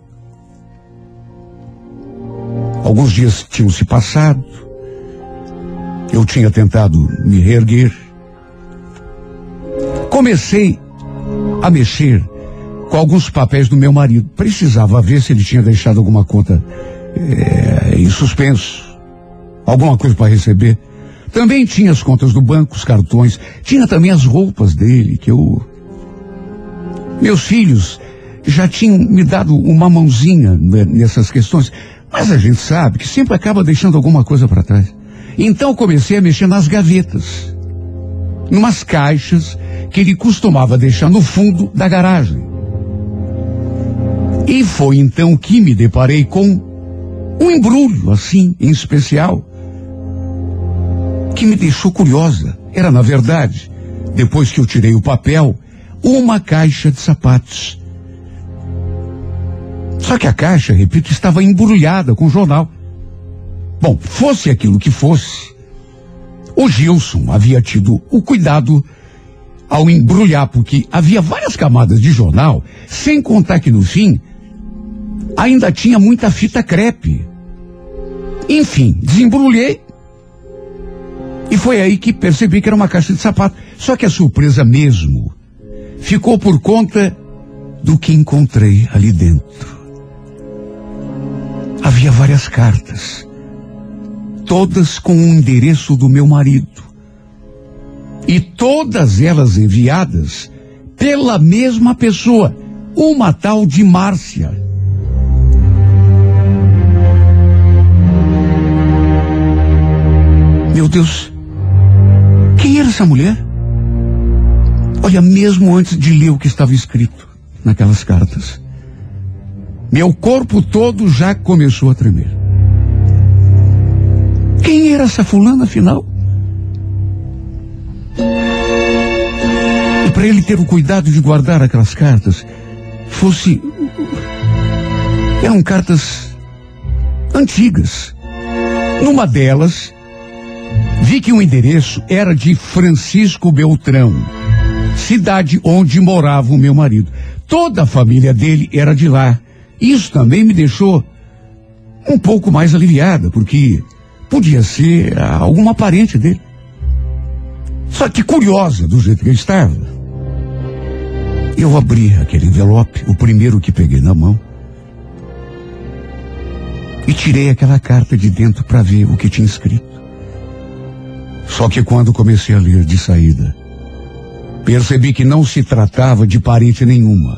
alguns dias tinham se passado, eu tinha tentado me reerguer, comecei a mexer com alguns papéis do meu marido. Precisava ver se ele tinha deixado alguma conta eh, em suspenso alguma coisa para receber. Também tinha as contas do banco, os cartões, tinha também as roupas dele, que eu. Meus filhos já tinham me dado uma mãozinha né, nessas questões, mas a gente sabe que sempre acaba deixando alguma coisa para trás. Então comecei a mexer nas gavetas, numas caixas que ele costumava deixar no fundo da garagem. E foi então que me deparei com um embrulho assim, em especial, que me deixou curiosa. Era, na verdade, depois que eu tirei o papel, uma caixa de sapatos. Só que a caixa, repito, estava embrulhada com jornal. Bom, fosse aquilo que fosse, o Gilson havia tido o cuidado ao embrulhar, porque havia várias camadas de jornal, sem contar que no fim ainda tinha muita fita crepe. Enfim, desembrulhei e foi aí que percebi que era uma caixa de sapato. Só que a surpresa mesmo ficou por conta do que encontrei ali dentro. Havia várias cartas, todas com o endereço do meu marido. E todas elas enviadas pela mesma pessoa, uma tal de Márcia. Meu Deus, quem era essa mulher? Olha, mesmo antes de ler o que estava escrito naquelas cartas, meu corpo todo já começou a tremer. Quem era essa fulana, afinal? E para ele ter o cuidado de guardar aquelas cartas, fosse. eram cartas antigas. Numa delas, vi que o endereço era de Francisco Beltrão, cidade onde morava o meu marido. Toda a família dele era de lá. Isso também me deixou um pouco mais aliviada, porque podia ser alguma parente dele. Só que curiosa do jeito que eu estava, eu abri aquele envelope, o primeiro que peguei na mão, e tirei aquela carta de dentro para ver o que tinha escrito. Só que quando comecei a ler de saída, percebi que não se tratava de parente nenhuma.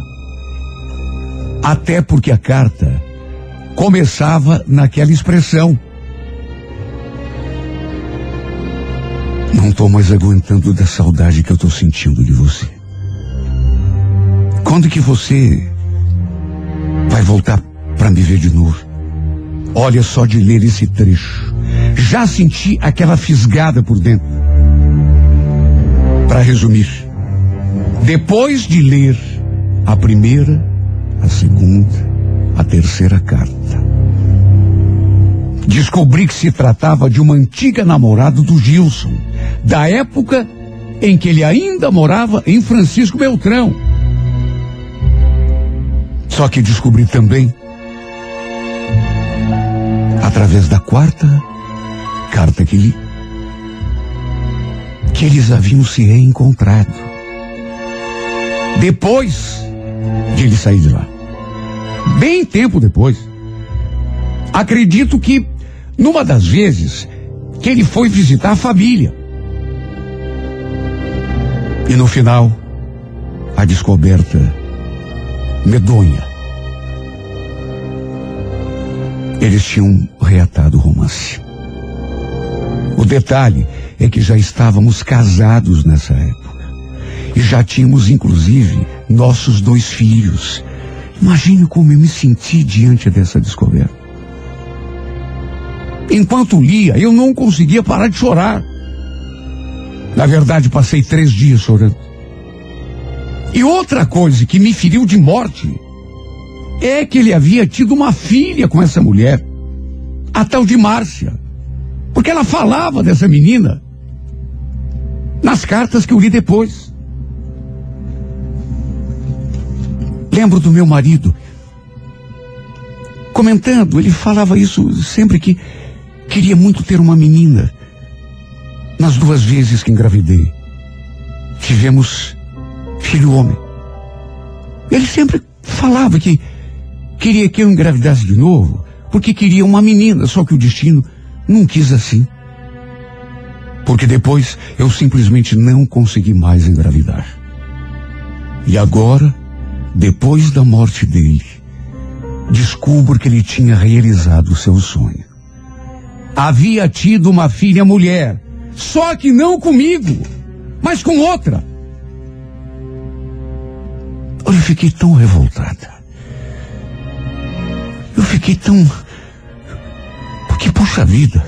Até porque a carta começava naquela expressão. Não estou mais aguentando da saudade que eu estou sentindo de você. Quando que você vai voltar para me ver de novo? Olha só de ler esse trecho. Já senti aquela fisgada por dentro. Para resumir, depois de ler a primeira, a segunda, a terceira carta, descobri que se tratava de uma antiga namorada do Gilson, da época em que ele ainda morava em Francisco Beltrão. Só que descobri também, através da quarta carta que li, que eles haviam se reencontrado. Depois de ele sair de lá. Bem tempo depois. Acredito que numa das vezes que ele foi visitar a família. E no final, a descoberta medonha. Eles tinham reatado o romance. O detalhe é que já estávamos casados nessa época. E já tínhamos, inclusive, nossos dois filhos. Imagine como eu me senti diante dessa descoberta. Enquanto lia, eu não conseguia parar de chorar. Na verdade, passei três dias chorando. E outra coisa que me feriu de morte é que ele havia tido uma filha com essa mulher, a tal de Márcia. Porque ela falava dessa menina nas cartas que eu li depois. Lembro do meu marido comentando, ele falava isso sempre que queria muito ter uma menina. Nas duas vezes que engravidei, tivemos filho homem. Ele sempre falava que queria que eu engravidasse de novo, porque queria uma menina, só que o destino não quis assim. Porque depois eu simplesmente não consegui mais engravidar. E agora, depois da morte dele, descubro que ele tinha realizado o seu sonho. Havia tido uma filha mulher, só que não comigo, mas com outra. Eu fiquei tão revoltada. Eu fiquei tão. Porque, puxa vida,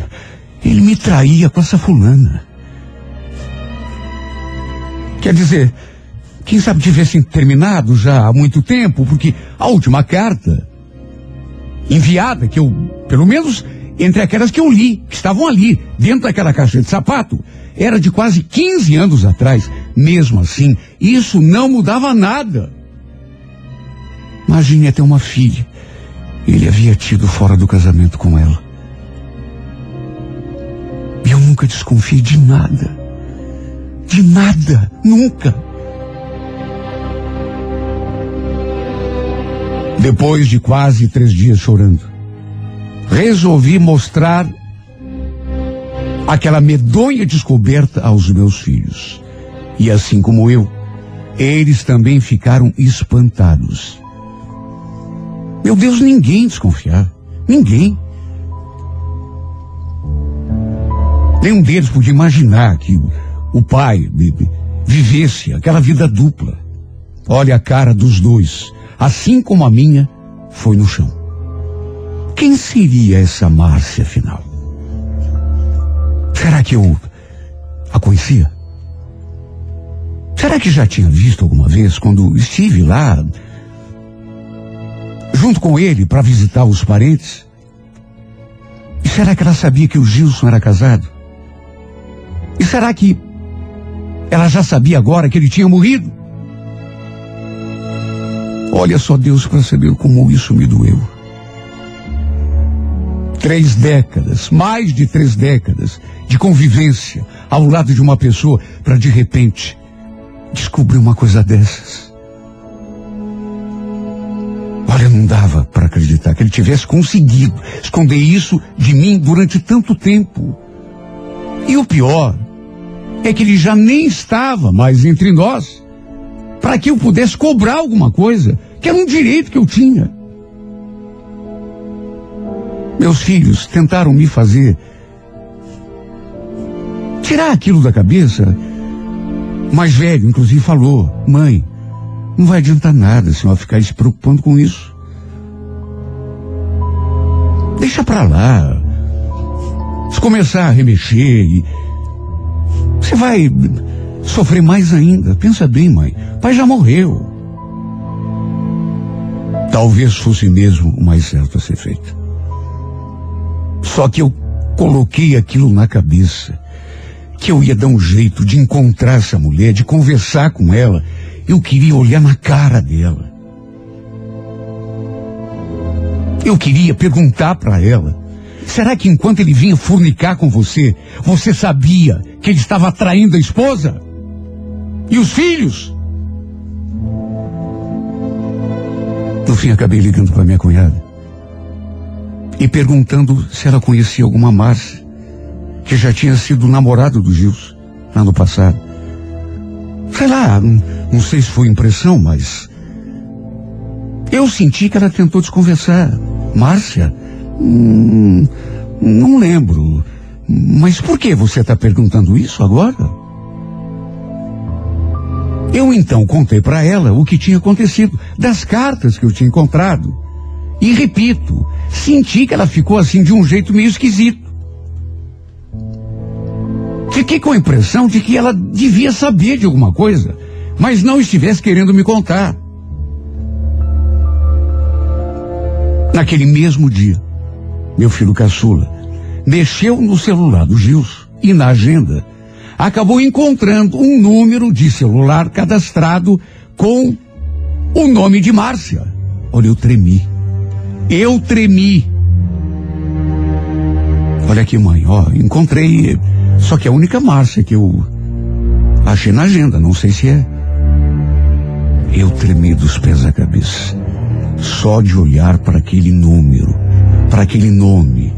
ele me traía com essa fulana. Quer dizer, quem sabe tivessem terminado já há muito tempo, porque a última carta enviada, que eu, pelo menos entre aquelas que eu li, que estavam ali, dentro daquela caixa de sapato, era de quase 15 anos atrás. Mesmo assim, isso não mudava nada. Imagine até uma filha. Ele havia tido fora do casamento com ela. Eu nunca desconfiei de nada. de nada, nunca. Depois de quase três dias chorando, resolvi mostrar aquela medonha descoberta aos meus filhos. E assim como eu, eles também ficaram espantados. Meu Deus, ninguém desconfiava. Ninguém. Nenhum deles podia imaginar que o pai vivesse aquela vida dupla. Olha a cara dos dois, assim como a minha foi no chão. Quem seria essa Márcia, afinal? Será que eu a conhecia? Será que já tinha visto alguma vez quando estive lá junto com ele para visitar os parentes? E será que ela sabia que o Gilson era casado? E será que ela já sabia agora que ele tinha morrido? Olha só Deus saber como isso me doeu. Três décadas, mais de três décadas de convivência ao lado de uma pessoa para de repente descobrir uma coisa dessas. Olha, não dava para acreditar que ele tivesse conseguido esconder isso de mim durante tanto tempo. E o pior é que ele já nem estava mais entre nós para que eu pudesse cobrar alguma coisa, que era um direito que eu tinha. Meus filhos tentaram me fazer tirar aquilo da cabeça. O mais velho, inclusive, falou: Mãe, não vai adiantar nada a senhora ficar se preocupando com isso. Deixa pra lá. Se começar a remexer e. Você vai sofrer mais ainda. Pensa bem, mãe. Pai já morreu. Talvez fosse mesmo o mais certo a ser feito. Só que eu coloquei aquilo na cabeça. Que eu ia dar um jeito de encontrar essa mulher, de conversar com ela. Eu queria olhar na cara dela. Eu queria perguntar para ela: será que enquanto ele vinha fornicar com você, você sabia que ele estava traindo a esposa? E os filhos? No fim, acabei ligando para minha cunhada e perguntando se ela conhecia alguma Márcia, que já tinha sido namorado do Gilson ano passado. Sei lá, não, não sei se foi impressão, mas eu senti que ela tentou desconversar. Márcia? Hum, não lembro. Mas por que você está perguntando isso agora? Eu então contei para ela o que tinha acontecido, das cartas que eu tinha encontrado. E repito, senti que ela ficou assim de um jeito meio esquisito. Fiquei com a impressão de que ela devia saber de alguma coisa, mas não estivesse querendo me contar. Naquele mesmo dia, meu filho caçula mexeu no celular do Gilson e na agenda acabou encontrando um número de celular cadastrado com o nome de Márcia. Olha, eu tremi. Eu tremi. Olha aqui, mãe, ó, encontrei. Só que é a única Márcia que eu achei na agenda, não sei se é. Eu tremi dos pés à cabeça. Só de olhar para aquele número, para aquele nome,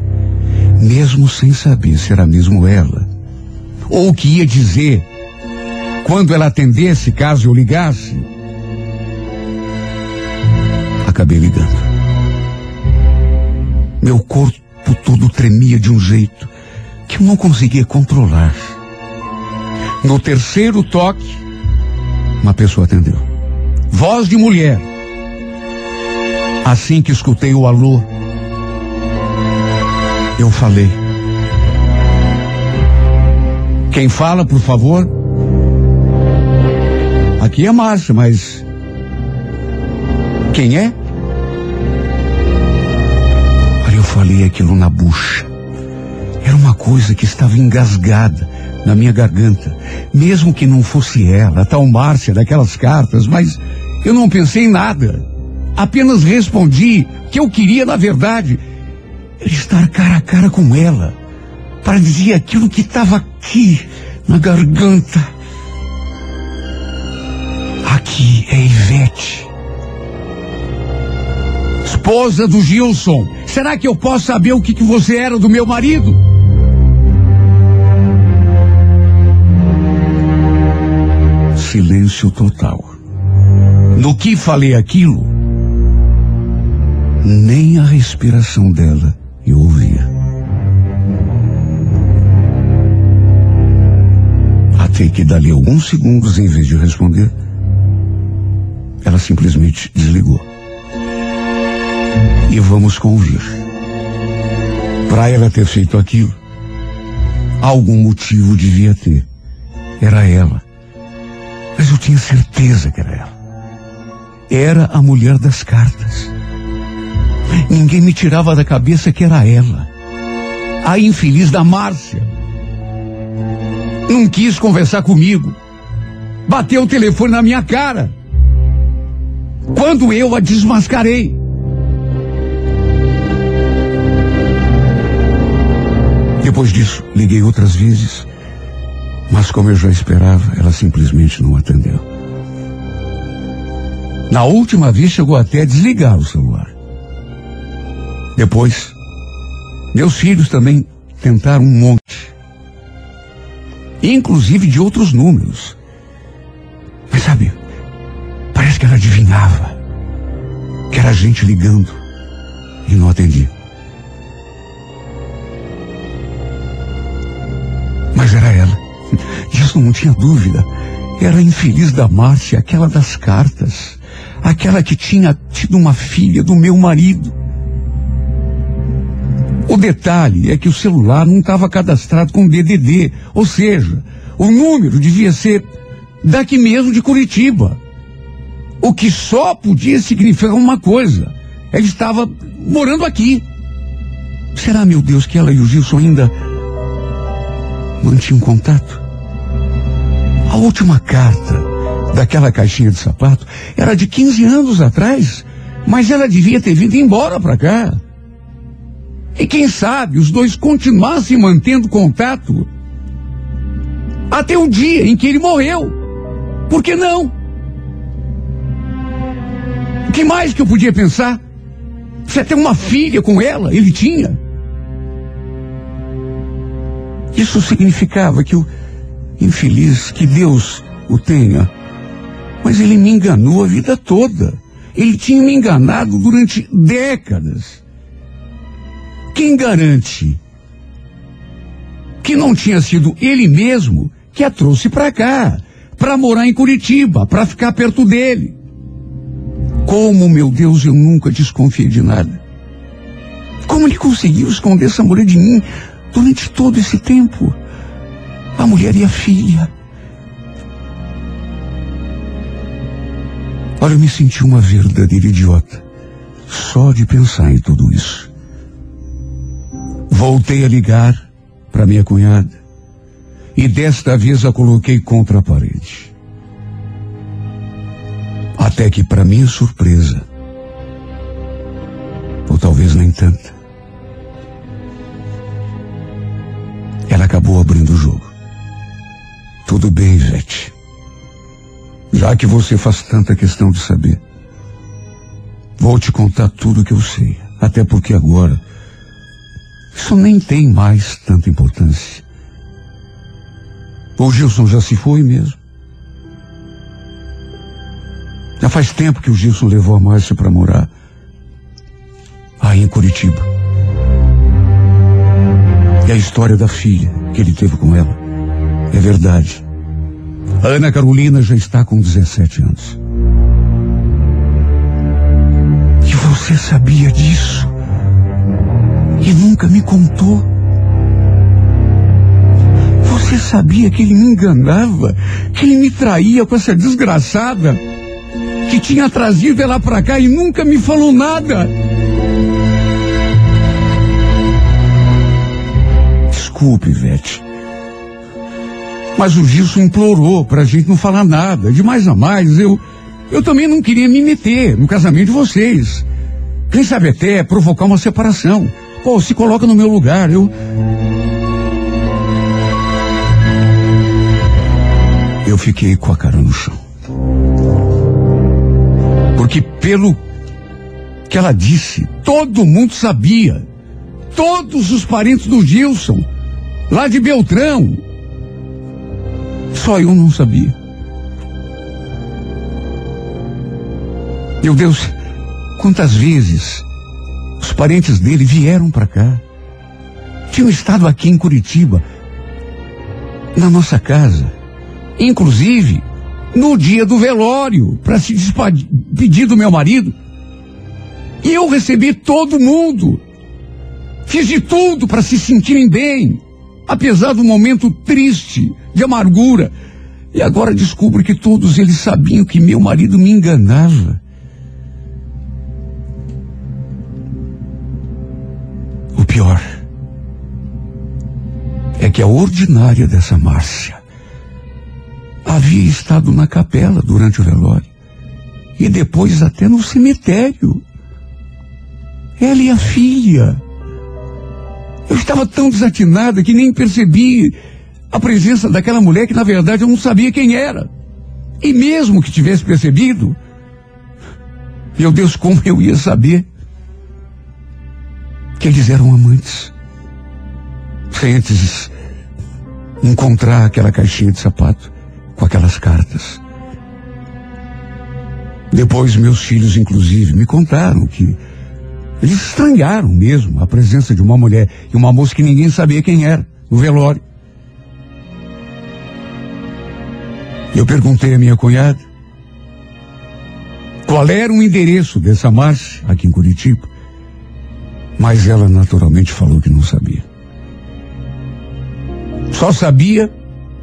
mesmo sem saber se era mesmo ela, ou o que ia dizer quando ela atendesse caso eu ligasse. Acabei ligando. Meu corpo todo tremia de um jeito que eu não conseguia controlar. No terceiro toque, uma pessoa atendeu. Voz de mulher. Assim que escutei o alô, eu falei. Quem fala, por favor? Aqui é Márcia, mas. Quem é? Olha, eu falei aquilo na bucha. Era uma coisa que estava engasgada na minha garganta. Mesmo que não fosse ela, a tal Márcia daquelas cartas, mas eu não pensei em nada. Apenas respondi que eu queria, na verdade, estar cara a cara com ela, para dizer aquilo que estava aqui na garganta, Aqui é Ivete. Esposa do Gilson. Será que eu posso saber o que, que você era do meu marido? Silêncio total. No que falei aquilo, nem a respiração dela Até que dali alguns segundos, em vez de responder, ela simplesmente desligou. E vamos convir. Para ela ter feito aquilo, algum motivo devia ter. Era ela. Mas eu tinha certeza que era ela. Era a mulher das cartas. Ninguém me tirava da cabeça que era ela. A infeliz da Márcia. Não quis conversar comigo. Bateu o telefone na minha cara. Quando eu a desmascarei. Depois disso, liguei outras vezes, mas como eu já esperava, ela simplesmente não atendeu. Na última vez chegou até a desligar o celular. Depois, meus filhos também tentaram um monte. Inclusive de outros números. Mas sabe, parece que ela adivinhava que era gente ligando e não atendia. Mas era ela. Disso não tinha dúvida. Era a infeliz da Márcia, aquela das cartas. Aquela que tinha tido uma filha do meu marido. O detalhe é que o celular não estava cadastrado com DDD, ou seja, o número devia ser daqui mesmo de Curitiba. O que só podia significar uma coisa: ele estava morando aqui. Será, meu Deus, que ela e o Gilson ainda mantinham contato? A última carta daquela caixinha de sapato era de 15 anos atrás, mas ela devia ter vindo embora para cá. E quem sabe os dois continuassem mantendo contato até o dia em que ele morreu. Por que não? O que mais que eu podia pensar? Você tem uma filha com ela, ele tinha. Isso significava que o infeliz, que Deus o tenha, mas ele me enganou a vida toda. Ele tinha me enganado durante décadas. Quem garante que não tinha sido ele mesmo que a trouxe para cá, para morar em Curitiba, para ficar perto dele? Como, meu Deus, eu nunca desconfiei de nada. Como ele conseguiu esconder essa mulher de mim durante todo esse tempo? A mulher e a filha. Olha, eu me senti uma verdadeira idiota. Só de pensar em tudo isso. Voltei a ligar para minha cunhada. E desta vez a coloquei contra a parede. Até que, para minha surpresa, ou talvez nem tanta, ela acabou abrindo o jogo. Tudo bem, Ivete. Já que você faz tanta questão de saber, vou te contar tudo o que eu sei. Até porque agora, isso nem tem mais tanta importância. O Gilson já se foi mesmo. Já faz tempo que o Gilson levou a Márcia para morar aí em Curitiba. E a história da filha que ele teve com ela é verdade. A Ana Carolina já está com 17 anos. E você sabia disso? E nunca me contou? Você sabia que ele me enganava? Que ele me traía com essa desgraçada? Que tinha trazido ela pra cá e nunca me falou nada? Desculpe, Ivete. Mas o Gilson implorou pra gente não falar nada. De mais a mais, eu, eu também não queria me meter no casamento de vocês. Quem sabe até provocar uma separação. Pô, se coloca no meu lugar, eu. Eu fiquei com a cara no chão. Porque pelo que ela disse, todo mundo sabia. Todos os parentes do Gilson, lá de Beltrão. Só eu não sabia. Meu Deus, quantas vezes os parentes dele vieram para cá. Tinham estado aqui em Curitiba, na nossa casa. Inclusive, no dia do velório, para se despedir do meu marido. E eu recebi todo mundo. Fiz de tudo para se sentirem bem, apesar do momento triste, de amargura. E agora descubro que todos eles sabiam que meu marido me enganava. Pior é que a ordinária dessa Márcia havia estado na capela durante o velório e depois até no cemitério. Ela e a filha. Eu estava tão desatinada que nem percebi a presença daquela mulher que na verdade eu não sabia quem era. E mesmo que tivesse percebido, meu Deus, como eu ia saber que eles eram amantes? Sem antes encontrar aquela caixinha de sapato com aquelas cartas. Depois meus filhos, inclusive, me contaram que eles estranharam mesmo a presença de uma mulher e uma moça que ninguém sabia quem era, no velório. Eu perguntei à minha cunhada qual era o endereço dessa marcha aqui em Curitiba, mas ela naturalmente falou que não sabia. Só sabia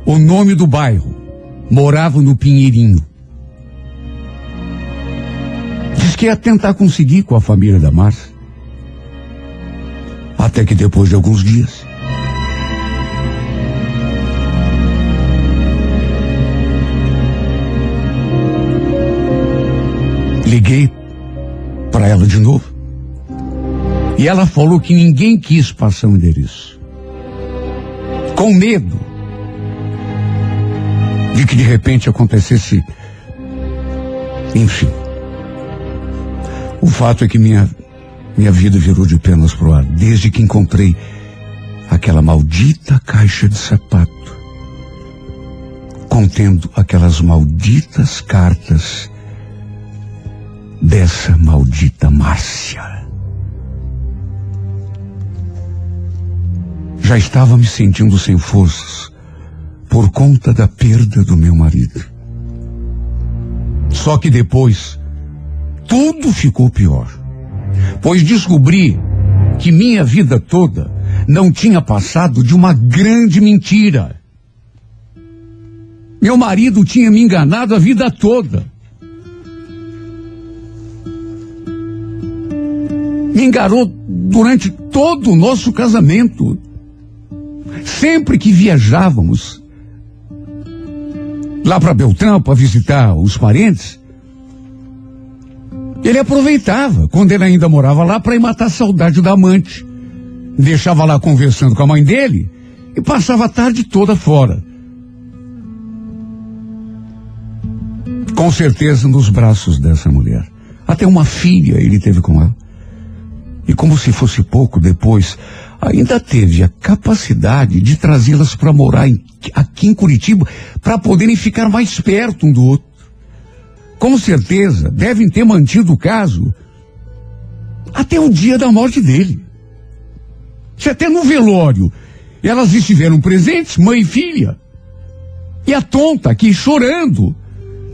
o nome do bairro. Morava no Pinheirinho. Diz que ia tentar conseguir com a família da Márcia. Até que depois de alguns dias. Liguei para ela de novo. E ela falou que ninguém quis passar o endereço. Com medo de que de repente acontecesse. Enfim. O fato é que minha, minha vida virou de pernas pro ar desde que encontrei aquela maldita caixa de sapato contendo aquelas malditas cartas dessa maldita Márcia. Já estava me sentindo sem forças por conta da perda do meu marido. Só que depois, tudo ficou pior. Pois descobri que minha vida toda não tinha passado de uma grande mentira. Meu marido tinha me enganado a vida toda. Me enganou durante todo o nosso casamento. Sempre que viajávamos lá para Beltrão para visitar os parentes, ele aproveitava quando ele ainda morava lá para ir matar a saudade da amante. Deixava lá conversando com a mãe dele e passava a tarde toda fora. Com certeza nos braços dessa mulher. Até uma filha ele teve com ela. E como se fosse pouco depois, ainda teve a capacidade de trazê-las para morar em, aqui em Curitiba para poderem ficar mais perto um do outro. Com certeza devem ter mantido o caso até o dia da morte dele. Se até no velório elas estiveram presentes, mãe e filha. E a tonta aqui chorando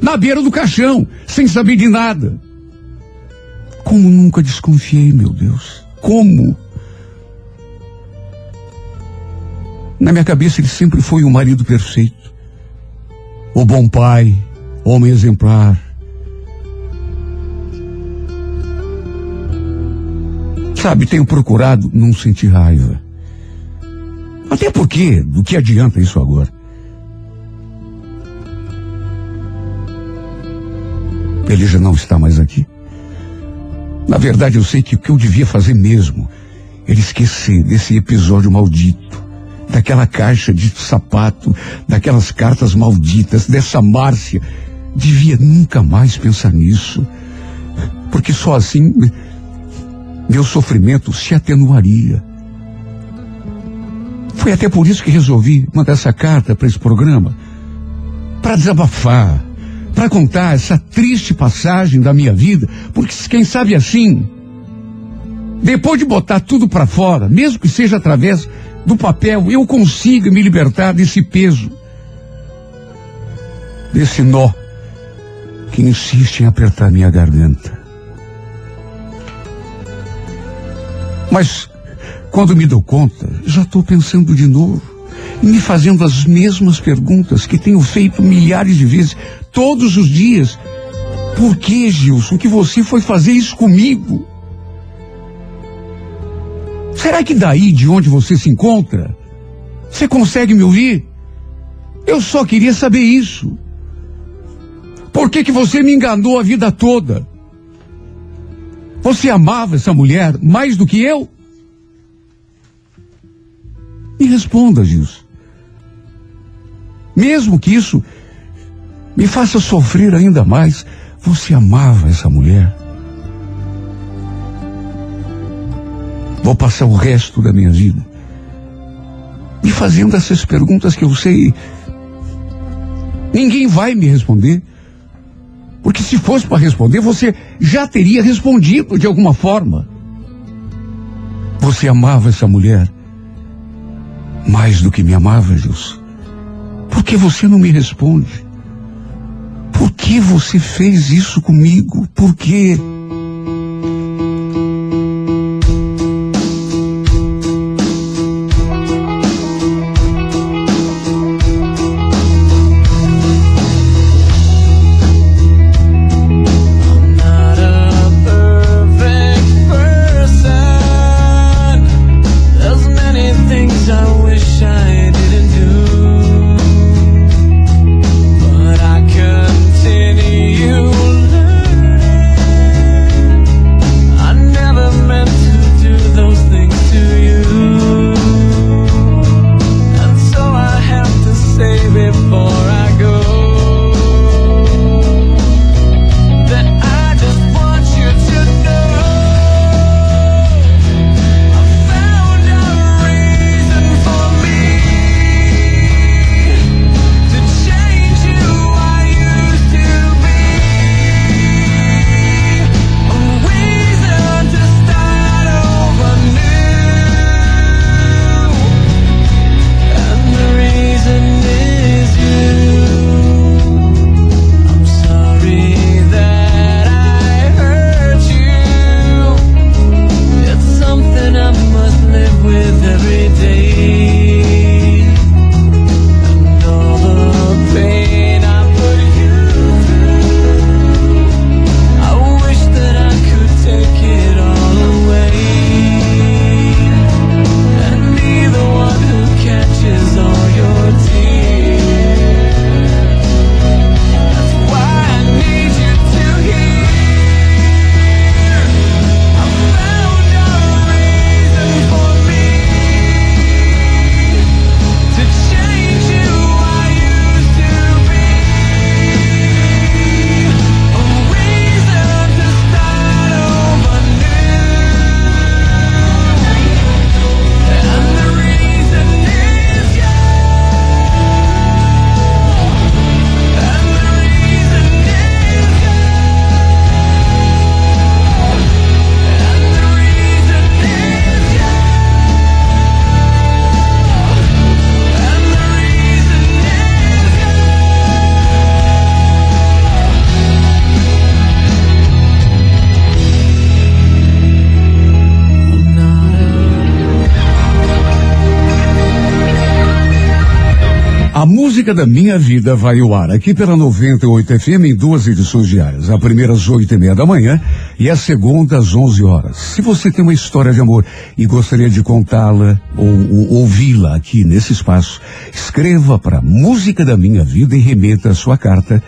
na beira do caixão, sem saber de nada. Como nunca desconfiei, meu Deus. Como? Na minha cabeça ele sempre foi o marido perfeito. O bom pai, homem exemplar. Sabe, tenho procurado não sentir raiva. Até porque, do que adianta isso agora? Ele já não está mais aqui. Na verdade, eu sei que o que eu devia fazer mesmo era esquecer desse episódio maldito, daquela caixa de sapato, daquelas cartas malditas, dessa Márcia. Devia nunca mais pensar nisso. Porque só assim meu sofrimento se atenuaria. Foi até por isso que resolvi mandar essa carta para esse programa para desabafar, para contar essa triste passagem da minha vida, porque quem sabe assim, depois de botar tudo para fora, mesmo que seja através do papel, eu consiga me libertar desse peso, desse nó que insiste em apertar minha garganta. Mas quando me dou conta, já estou pensando de novo me fazendo as mesmas perguntas que tenho feito milhares de vezes, todos os dias. Por que, Gilson, que você foi fazer isso comigo? Será que daí de onde você se encontra, você consegue me ouvir? Eu só queria saber isso. Por que, que você me enganou a vida toda? Você amava essa mulher mais do que eu? Me responda, Gilson. Mesmo que isso me faça sofrer ainda mais, você amava essa mulher? Vou passar o resto da minha vida me fazendo essas perguntas que eu sei. Ninguém vai me responder. Porque se fosse para responder, você já teria respondido de alguma forma. Você amava essa mulher mais do que me amava, Gilson. Por que você não me responde? Por que você fez isso comigo? Por quê? Vida vai ao ar aqui pela 98 FM em duas edições diárias. A primeira às oito e meia da manhã e a segunda às onze horas. Se você tem uma história de amor e gostaria de contá-la ou, ou ouvi-la aqui nesse espaço, escreva para Música da Minha Vida e remeta a sua carta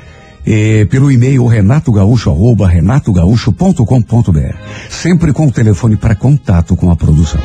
eh, pelo e-mail renatogaúcho.com.br. Sempre com o telefone para contato com a produção.